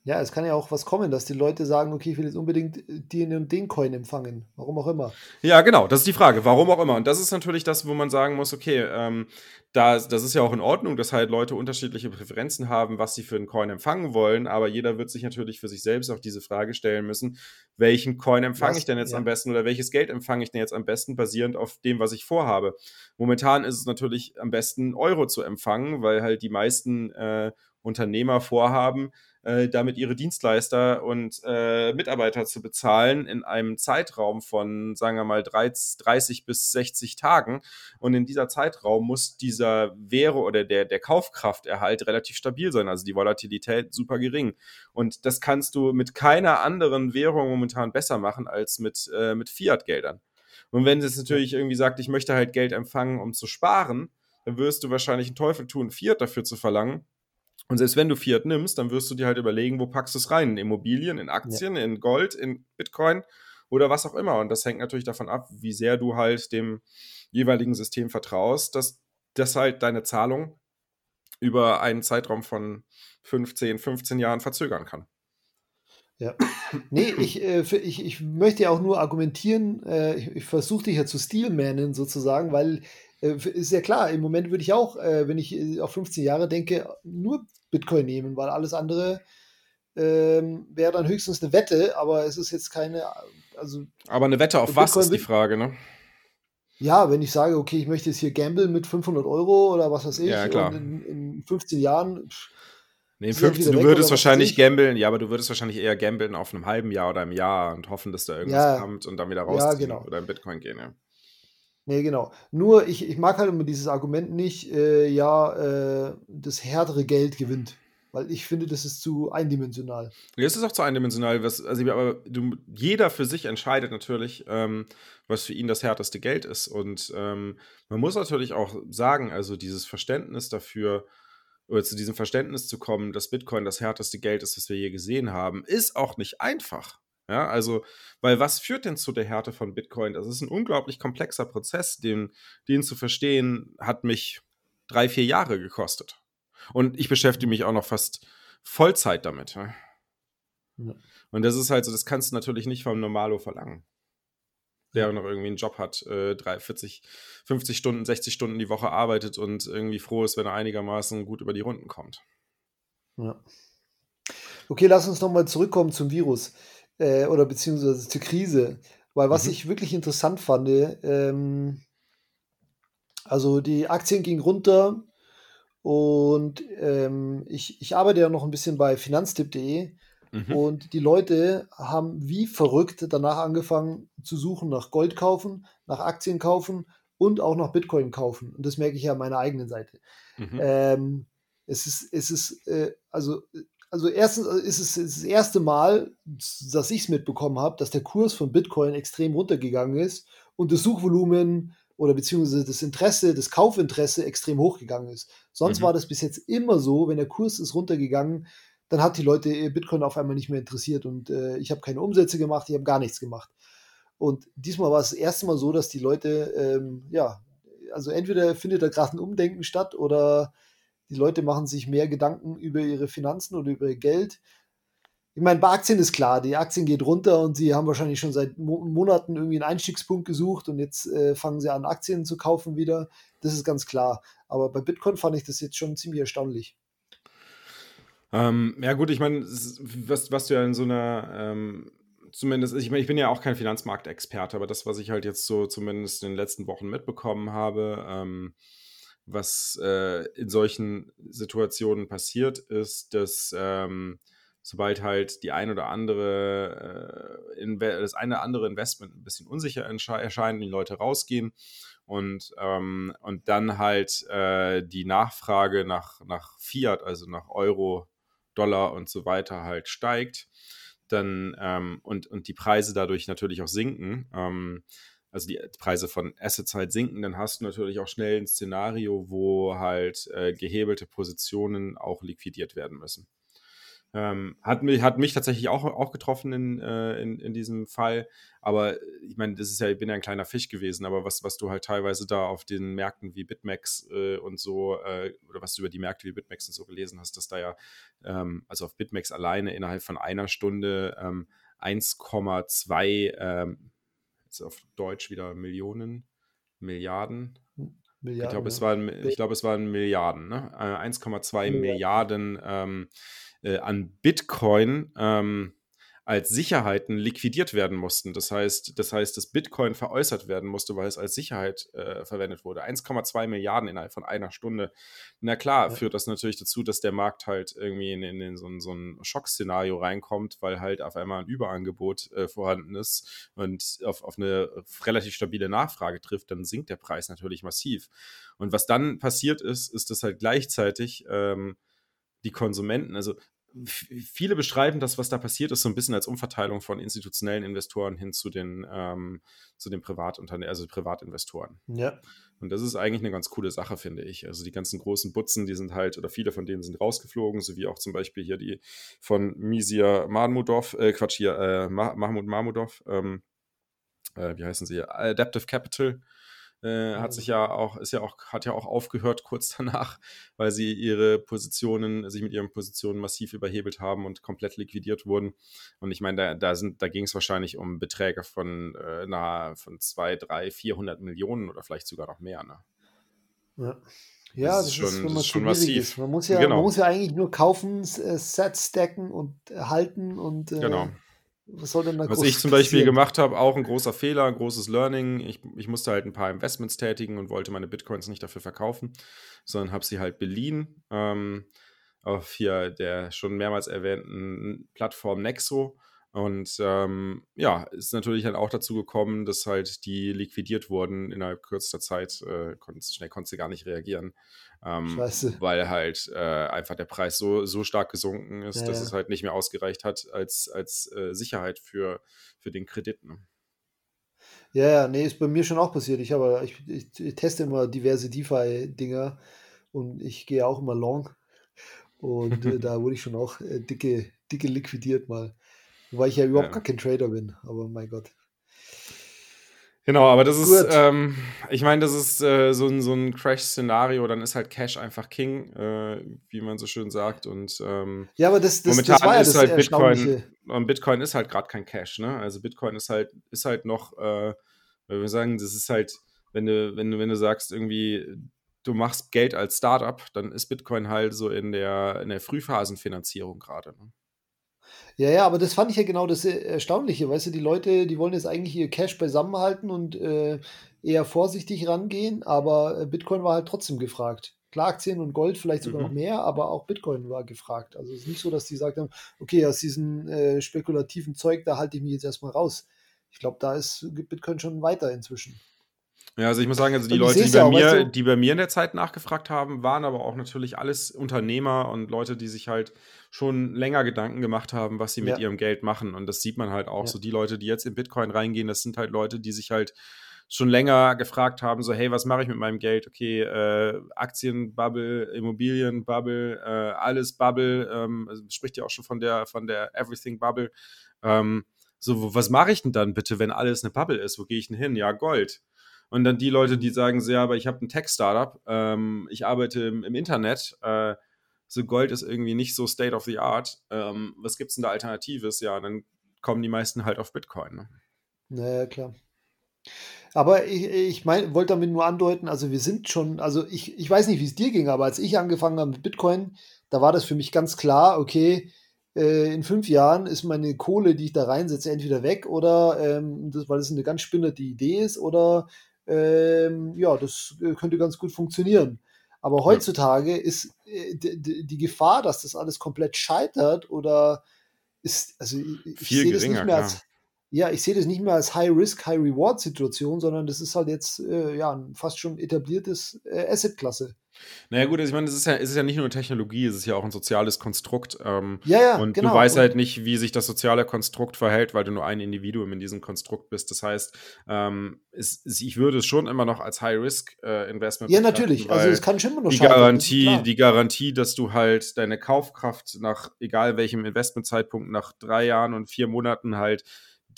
Ja, es kann ja auch was kommen, dass die Leute sagen, okay, ich will jetzt unbedingt den und den Coin empfangen. Warum auch immer. Ja, genau, das ist die Frage. Warum auch immer. Und das ist natürlich das, wo man sagen muss, okay, ähm, da, das ist ja auch in Ordnung, dass halt Leute unterschiedliche Präferenzen haben, was sie für einen Coin empfangen wollen, aber jeder wird sich natürlich für sich selbst auch diese Frage stellen müssen, welchen Coin empfange ich denn jetzt ja. am besten oder welches Geld empfange ich denn jetzt am besten, basierend auf dem, was ich vorhabe. Momentan ist es natürlich am besten, Euro zu empfangen, weil halt die meisten äh, Unternehmer vorhaben, äh, damit ihre Dienstleister und äh, Mitarbeiter zu bezahlen in einem Zeitraum von, sagen wir mal, 30 bis 60 Tagen. Und in dieser Zeitraum muss dieser Währe oder der, der Kaufkrafterhalt relativ stabil sein, also die Volatilität super gering. Und das kannst du mit keiner anderen Währung momentan besser machen als mit, äh, mit Fiat-Geldern. Und wenn es natürlich irgendwie sagt, ich möchte halt Geld empfangen, um zu sparen, dann wirst du wahrscheinlich einen Teufel tun, Fiat dafür zu verlangen und selbst wenn du Fiat nimmst, dann wirst du dir halt überlegen, wo packst du es rein? In Immobilien, in Aktien, ja. in Gold, in Bitcoin oder was auch immer. Und das hängt natürlich davon ab, wie sehr du halt dem jeweiligen System vertraust, dass das halt deine Zahlung über einen Zeitraum von 15, 15 Jahren verzögern kann. Ja. Nee, ich, äh, ich, ich möchte ja auch nur argumentieren, äh, ich, ich versuche dich ja zu steelmannen sozusagen, weil ist ja klar, im Moment würde ich auch, äh, wenn ich äh, auf 15 Jahre denke, nur Bitcoin nehmen, weil alles andere ähm, wäre dann höchstens eine Wette, aber es ist jetzt keine. Also, aber eine Wette auf was ist die Frage, ne? Ja, wenn ich sage, okay, ich möchte jetzt hier gamblen mit 500 Euro oder was weiß ich, ja, klar. und in, in 15 Jahren. Pff, Nee, 15, du würdest wahrscheinlich gambeln, ja, aber du würdest wahrscheinlich eher gambeln auf einem halben Jahr oder einem Jahr und hoffen, dass da irgendwas ja, kommt und dann wieder rausziehen ja, genau. oder in Bitcoin gehen, ja. Nee, genau. Nur ich, ich mag halt immer dieses Argument nicht, äh, ja, äh, das härtere Geld gewinnt. Weil ich finde, das ist zu eindimensional. Ja, es ist auch zu eindimensional. Was, also, aber du, jeder für sich entscheidet natürlich, ähm, was für ihn das härteste Geld ist. Und ähm, man muss natürlich auch sagen, also dieses Verständnis dafür, oder zu diesem Verständnis zu kommen, dass Bitcoin das härteste Geld ist, das wir je gesehen haben, ist auch nicht einfach. Ja, also, weil was führt denn zu der Härte von Bitcoin? Das ist ein unglaublich komplexer Prozess, den, den zu verstehen, hat mich drei, vier Jahre gekostet. Und ich beschäftige mich auch noch fast Vollzeit damit. Ja? Ja. Und das ist halt so, das kannst du natürlich nicht vom Normalo verlangen. Der noch irgendwie einen Job hat, äh, 3, 40, 50 Stunden, 60 Stunden die Woche arbeitet und irgendwie froh ist, wenn er einigermaßen gut über die Runden kommt. Ja. Okay, lass uns nochmal zurückkommen zum Virus äh, oder beziehungsweise zur Krise. Weil was mhm. ich wirklich interessant fand, ähm, also die Aktien gingen runter und ähm, ich, ich arbeite ja noch ein bisschen bei finanztipp.de mhm. und die Leute haben wie verrückt danach angefangen zu suchen nach Gold kaufen, nach Aktien kaufen und auch nach Bitcoin kaufen. Und das merke ich ja an meiner eigenen Seite. Mhm. Ähm, es ist, es ist, äh, also also erstens äh, ist es das erste Mal, dass ich es mitbekommen habe, dass der Kurs von Bitcoin extrem runtergegangen ist und das Suchvolumen oder beziehungsweise das Interesse, das Kaufinteresse extrem hochgegangen ist. Sonst mhm. war das bis jetzt immer so, wenn der Kurs ist runtergegangen, dann hat die Leute Bitcoin auf einmal nicht mehr interessiert und äh, ich habe keine Umsätze gemacht, ich habe gar nichts gemacht. Und diesmal war es das erste Mal so, dass die Leute, ähm, ja, also entweder findet da gerade ein Umdenken statt oder die Leute machen sich mehr Gedanken über ihre Finanzen oder über ihr Geld. Ich meine, bei Aktien ist klar, die Aktien geht runter und sie haben wahrscheinlich schon seit Mo Monaten irgendwie einen Einstiegspunkt gesucht und jetzt äh, fangen sie an, Aktien zu kaufen wieder. Das ist ganz klar. Aber bei Bitcoin fand ich das jetzt schon ziemlich erstaunlich. Ähm, ja, gut, ich meine, was, was du ja in so einer, ähm, zumindest, ich meine, ich bin ja auch kein Finanzmarktexperte, aber das, was ich halt jetzt so zumindest in den letzten Wochen mitbekommen habe, ähm, was äh, in solchen Situationen passiert, ist, dass ähm, sobald halt die ein oder andere, äh, das eine oder andere Investment ein bisschen unsicher erscheint, die Leute rausgehen und, ähm, und dann halt äh, die Nachfrage nach, nach Fiat, also nach Euro, Dollar und so weiter halt steigt, dann ähm, und, und die Preise dadurch natürlich auch sinken, ähm, also die Preise von Assets halt sinken, dann hast du natürlich auch schnell ein Szenario, wo halt äh, gehebelte Positionen auch liquidiert werden müssen. Ähm, hat, mich, hat mich tatsächlich auch, auch getroffen in, äh, in, in diesem Fall. Aber ich meine, das ist ja, ich bin ja ein kleiner Fisch gewesen, aber was, was du halt teilweise da auf den Märkten wie Bitmax äh, und so, äh, oder was du über die Märkte wie Bitmax und so gelesen hast, dass da ja, ähm, also auf Bitmax alleine innerhalb von einer Stunde ähm, 1,2, ähm, jetzt auf Deutsch wieder Millionen, Milliarden, Milliarden, ich glaube, es, waren, ich glaub, es waren Milliarden, ne? 1,2 äh, Milliarden ähm, äh, an Bitcoin ähm, als Sicherheiten liquidiert werden mussten. Das heißt, das heißt, dass Bitcoin veräußert werden musste, weil es als Sicherheit äh, verwendet wurde. 1,2 Milliarden innerhalb von einer Stunde. Na klar, ja. führt das natürlich dazu, dass der Markt halt irgendwie in, in, in so, ein, so ein Schockszenario reinkommt, weil halt auf einmal ein Überangebot äh, vorhanden ist und auf, auf eine relativ stabile Nachfrage trifft, dann sinkt der Preis natürlich massiv. Und was dann passiert ist, ist, dass halt gleichzeitig ähm, die Konsumenten, also viele beschreiben das, was da passiert ist, so ein bisschen als Umverteilung von institutionellen Investoren hin zu den, ähm, zu den Privatunternehmen, also Privatinvestoren. Ja. Und das ist eigentlich eine ganz coole Sache, finde ich. Also die ganzen großen Butzen, die sind halt, oder viele von denen sind rausgeflogen, so wie auch zum Beispiel hier die von Misia Mahmudov, äh, Quatsch, hier, äh, Mahmoud Mahmudov, ähm, äh, wie heißen sie? Adaptive Capital äh, hat sich ja auch, ist ja auch, hat ja auch aufgehört kurz danach, weil sie ihre Positionen, sich mit ihren Positionen massiv überhebelt haben und komplett liquidiert wurden. Und ich meine, da, da sind, da ging es wahrscheinlich um Beträge von äh, nahe von zwei, drei, 400 Millionen oder vielleicht sogar noch mehr. Ne? Ja. Ja, das, das ist schon, ist, das ist schon massiv. Ist. Man muss, ja, genau. man muss ja eigentlich nur kaufen, äh, Sets stacken und halten und äh, genau. Was soll denn da Was ich zum Beispiel passieren? gemacht habe, auch ein großer Fehler, ein großes Learning. Ich, ich musste halt ein paar Investments tätigen und wollte meine Bitcoins nicht dafür verkaufen, sondern habe sie halt beliehen ähm, auf hier der schon mehrmals erwähnten Plattform Nexo und ähm, ja, ist natürlich dann auch dazu gekommen, dass halt die liquidiert wurden innerhalb kürzester Zeit. Äh, konntest, schnell konntest du gar nicht reagieren. Ähm, weil halt äh, einfach der Preis so, so stark gesunken ist, ja, dass ja. es halt nicht mehr ausgereicht hat als, als äh, Sicherheit für, für den Kredit. Ne? Ja, ja, nee, ist bei mir schon auch passiert. Ich, habe, ich, ich, ich teste immer diverse DeFi-Dinger und ich gehe auch immer long. Und äh, da wurde ich schon auch äh, dicke, dicke liquidiert mal. Wobei ich ja überhaupt ja. gar kein Trader bin, aber mein Gott. Genau, aber das ist, ähm, ich meine, das ist äh, so ein, so ein Crash-Szenario, dann ist halt Cash einfach King, äh, wie man so schön sagt. Und ähm, ja, aber das, das, momentan das ist halt Bitcoin, und Bitcoin ist halt gerade kein Cash, ne? Also Bitcoin ist halt, ist halt noch, äh, wir sagen, das ist halt, wenn du, wenn du, wenn du sagst, irgendwie, du machst Geld als Startup, dann ist Bitcoin halt so in der, in der Frühphasenfinanzierung gerade. Ne? Ja, ja, aber das fand ich ja genau das Erstaunliche. Weißt du, die Leute, die wollen jetzt eigentlich ihr Cash beisammenhalten und äh, eher vorsichtig rangehen, aber äh, Bitcoin war halt trotzdem gefragt. Klar, Aktien und Gold vielleicht sogar mhm. noch mehr, aber auch Bitcoin war gefragt. Also es ist nicht so, dass die gesagt haben, okay, aus diesem äh, spekulativen Zeug, da halte ich mich jetzt erstmal raus. Ich glaube, da ist Bitcoin schon weiter inzwischen. Ja, also ich muss sagen, also die Leute, die bei, auch, mir, weißt du? die bei mir in der Zeit nachgefragt haben, waren aber auch natürlich alles Unternehmer und Leute, die sich halt schon länger Gedanken gemacht haben, was sie mit ihrem Geld machen. Und das sieht man halt auch. Ja. So die Leute, die jetzt in Bitcoin reingehen, das sind halt Leute, die sich halt schon länger gefragt haben, so hey, was mache ich mit meinem Geld? Okay, äh, Aktienbubble, Immobilienbubble, äh, alles Bubble, ähm, also spricht ja auch schon von der von der Everything Bubble. Ähm, so, was mache ich denn dann bitte, wenn alles eine Bubble ist? Wo gehe ich denn hin? Ja, Gold. Und dann die Leute, die sagen, so, ja, aber ich habe ein Tech-Startup, ähm, ich arbeite im, im Internet, äh, so Gold ist irgendwie nicht so State of the Art. Ähm, was gibt es denn da Alternatives? Ja, dann kommen die meisten halt auf Bitcoin. Ne? Naja, klar. Aber ich, ich mein, wollte damit nur andeuten, also wir sind schon, also ich, ich weiß nicht, wie es dir ging, aber als ich angefangen habe mit Bitcoin, da war das für mich ganz klar, okay, äh, in fünf Jahren ist meine Kohle, die ich da reinsetze, entweder weg oder, ähm, das, weil es eine ganz spinnerte Idee ist, oder ähm, ja, das äh, könnte ganz gut funktionieren. Aber heutzutage ist äh, die Gefahr, dass das alles komplett scheitert oder ist, also ich, ich sehe das nicht mehr als, ja, ich sehe das nicht mehr als High-Risk, High-Reward-Situation, sondern das ist halt jetzt äh, ja fast schon etabliertes äh, Asset-Klasse. Naja, gut, also ich meine, es ist, ja, es ist ja nicht nur Technologie, es ist ja auch ein soziales Konstrukt. Ähm, ja, ja, und genau. du weißt halt nicht, wie sich das soziale Konstrukt verhält, weil du nur ein Individuum in diesem Konstrukt bist. Das heißt, ähm, es, ich würde es schon immer noch als High-Risk-Investment äh, Ja, natürlich. Also, es kann schon immer noch die Garantie, die Garantie, dass du halt deine Kaufkraft nach egal welchem Investmentzeitpunkt, nach drei Jahren und vier Monaten halt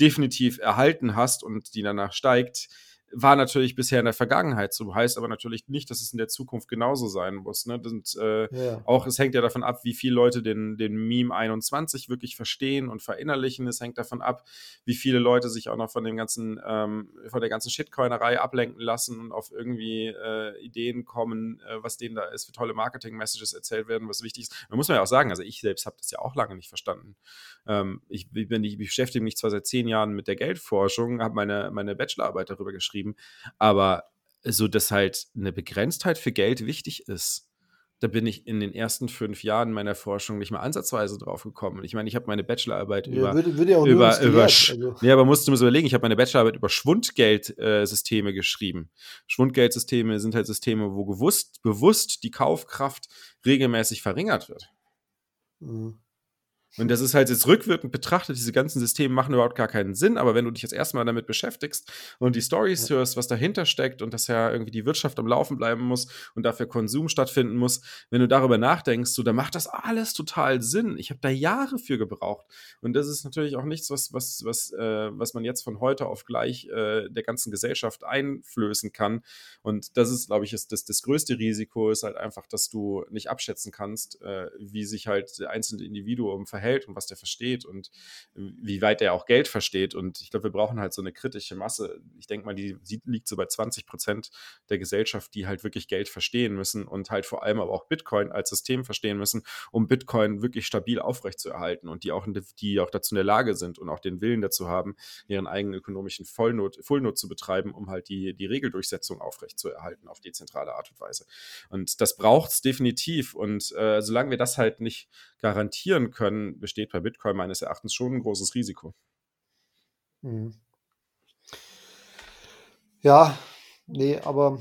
definitiv erhalten hast und die danach steigt, war natürlich bisher in der Vergangenheit so. Heißt aber natürlich nicht, dass es in der Zukunft genauso sein muss. Ne? Und, äh, ja. Auch es hängt ja davon ab, wie viele Leute den, den Meme 21 wirklich verstehen und verinnerlichen. Es hängt davon ab, wie viele Leute sich auch noch von dem ganzen, ähm, von der ganzen Shitcoinerei ablenken lassen und auf irgendwie äh, Ideen kommen, äh, was denen da ist, für tolle Marketing-Messages erzählt werden, was wichtig ist. Man muss man ja auch sagen, also ich selbst habe das ja auch lange nicht verstanden. Ähm, ich, bin, ich beschäftige mich zwar seit zehn Jahren mit der Geldforschung, habe meine, meine Bachelorarbeit darüber geschrieben, geschrieben. Aber so, dass halt eine Begrenztheit für Geld wichtig ist, da bin ich in den ersten fünf Jahren meiner Forschung nicht mal ansatzweise drauf gekommen. Ich meine, ich habe meine Bachelorarbeit ja, über, würde, würde ja über, über also. ja, aber musst du mir so überlegen, ich habe meine Bachelorarbeit über Schwundgeldsysteme äh, geschrieben. Schwundgeldsysteme sind halt Systeme, wo gewusst, bewusst die Kaufkraft regelmäßig verringert wird. Mhm. Und das ist halt jetzt rückwirkend betrachtet, diese ganzen Systeme machen überhaupt gar keinen Sinn, aber wenn du dich jetzt erstmal damit beschäftigst und die Stories ja. hörst, was dahinter steckt und dass ja irgendwie die Wirtschaft am Laufen bleiben muss und dafür Konsum stattfinden muss, wenn du darüber nachdenkst, so, dann macht das alles total Sinn. Ich habe da Jahre für gebraucht. Und das ist natürlich auch nichts, was, was, was, äh, was man jetzt von heute auf gleich äh, der ganzen Gesellschaft einflößen kann. Und das ist, glaube ich, ist das, das größte Risiko ist halt einfach, dass du nicht abschätzen kannst, äh, wie sich halt der einzelne Individuum verhält verhält und was der versteht und wie weit er auch Geld versteht. Und ich glaube, wir brauchen halt so eine kritische Masse. Ich denke mal, die liegt so bei 20 Prozent der Gesellschaft, die halt wirklich Geld verstehen müssen und halt vor allem aber auch Bitcoin als System verstehen müssen, um Bitcoin wirklich stabil aufrechtzuerhalten und die auch, die auch dazu in der Lage sind und auch den Willen dazu haben, ihren eigenen ökonomischen Vollnot, Fullnot zu betreiben, um halt die, die Regeldurchsetzung aufrechtzuerhalten auf dezentrale Art und Weise. Und das braucht es definitiv. Und äh, solange wir das halt nicht garantieren können, besteht bei Bitcoin meines Erachtens schon ein großes Risiko. Mhm. Ja, nee, aber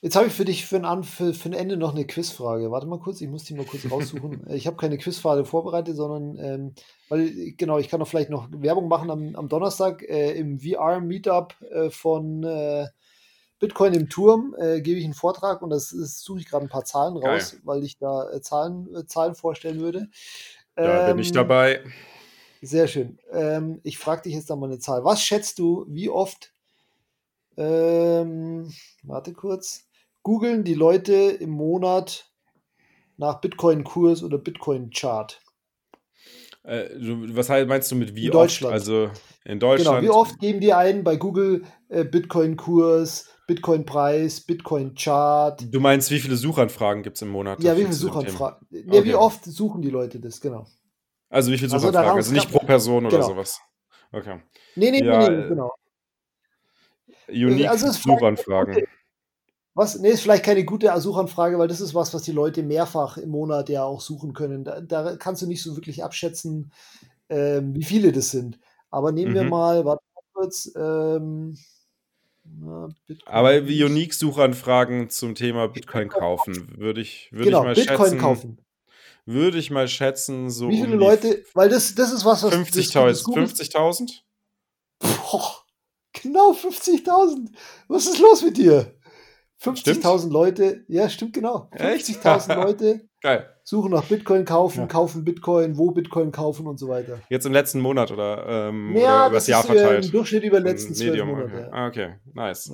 jetzt habe ich für dich für ein, für, für ein Ende noch eine Quizfrage. Warte mal kurz, ich muss die mal kurz raussuchen. ich habe keine Quizfrage vorbereitet, sondern, ähm, weil, genau, ich kann doch vielleicht noch Werbung machen am, am Donnerstag äh, im VR-Meetup äh, von äh, Bitcoin im Turm äh, gebe ich einen Vortrag und das, das suche ich gerade ein paar Zahlen raus, Geil. weil ich da äh, Zahlen, äh, Zahlen vorstellen würde. Da ähm, bin ich ähm, dabei. Sehr schön. Ähm, ich frage dich jetzt mal eine Zahl. Was schätzt du, wie oft, ähm, warte kurz, googeln die Leute im Monat nach Bitcoin-Kurs oder Bitcoin-Chart? Äh, was meinst du mit wie in Deutschland. oft? Also in Deutschland. Genau, wie oft geben die ein bei Google äh, Bitcoin-Kurs, Bitcoin-Preis, Bitcoin-Chart. Du meinst, wie viele Suchanfragen gibt es im Monat? Ja, wie viele Suchanfragen? Nee, okay. Wie oft suchen die Leute das, genau. Also wie viele also Suchanfragen? Also, also nicht pro Person oder genau. sowas. Okay. Nee, nee, ja, nee, nee, genau. Unique also Suchanfragen. Was? Nee, ist vielleicht keine gute Suchanfrage, weil das ist was, was die Leute mehrfach im Monat ja auch suchen können. Da, da kannst du nicht so wirklich abschätzen, ähm, wie viele das sind. Aber nehmen mhm. wir mal, warte mal kurz, ähm, Aber Unique-Suchanfragen zum Thema Bitcoin kaufen, würde ich, würde genau, ich mal Bitcoin schätzen. kaufen. Würde ich mal schätzen, so. Wie viele um Leute, weil das, das ist was, was. 50.000. 50.000? Boah, genau 50.000. Was ist los mit dir? 50.000 Leute, ja, stimmt genau. 50.000 Leute Geil. suchen nach Bitcoin kaufen, ja. kaufen Bitcoin, wo Bitcoin kaufen und so weiter. Jetzt im letzten Monat oder, ähm, ja, oder über das Jahr verteilt? Im Durchschnitt über die letzten zwölf Monate. Okay. Ah, okay, nice.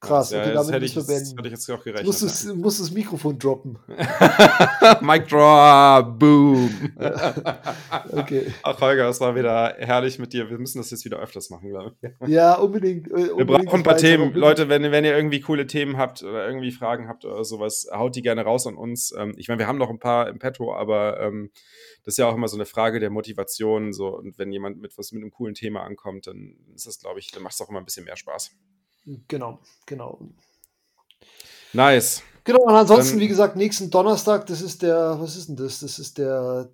Krass, okay, ja, damit hätte ich, jetzt, hätte ich jetzt auch gerechnet. Musst das, musst das Mikrofon droppen. Mic drop, boom. okay. Ach, Holger, es war wieder herrlich mit dir. Wir müssen das jetzt wieder öfters machen, glaube ich. Ja, unbedingt. Äh, unbedingt Wir brauchen ein paar Themen. Leute, wenn, wenn ihr irgendwie coole Themen habt oder irgendwie Fragen habt oder sowas, haut die gerne raus an uns. Ähm, ich meine, wir haben noch ein paar im Petto, aber ähm, das ist ja auch immer so eine Frage der Motivation. So. Und wenn jemand mit was mit einem coolen Thema ankommt, dann ist das, glaube ich, dann macht es auch immer ein bisschen mehr Spaß. Genau, genau. Nice. Genau, und ansonsten, Dann, wie gesagt, nächsten Donnerstag, das ist der, was ist denn das? Das ist der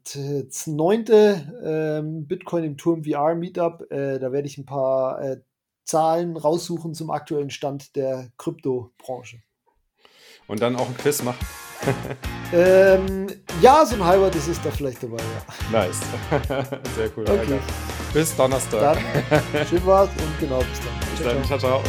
neunte ähm, Bitcoin im Turm VR Meetup. Äh, da werde ich ein paar äh, Zahlen raussuchen zum aktuellen Stand der Kryptobranche. Und dann auch ein Quiz machen. ähm, ja, so ein halber, das ist da vielleicht dabei, ja. Nice. Sehr cool. Okay. Bis Donnerstag. Dann, schön war's und genau, bis dann. Bis dann. ciao. ciao.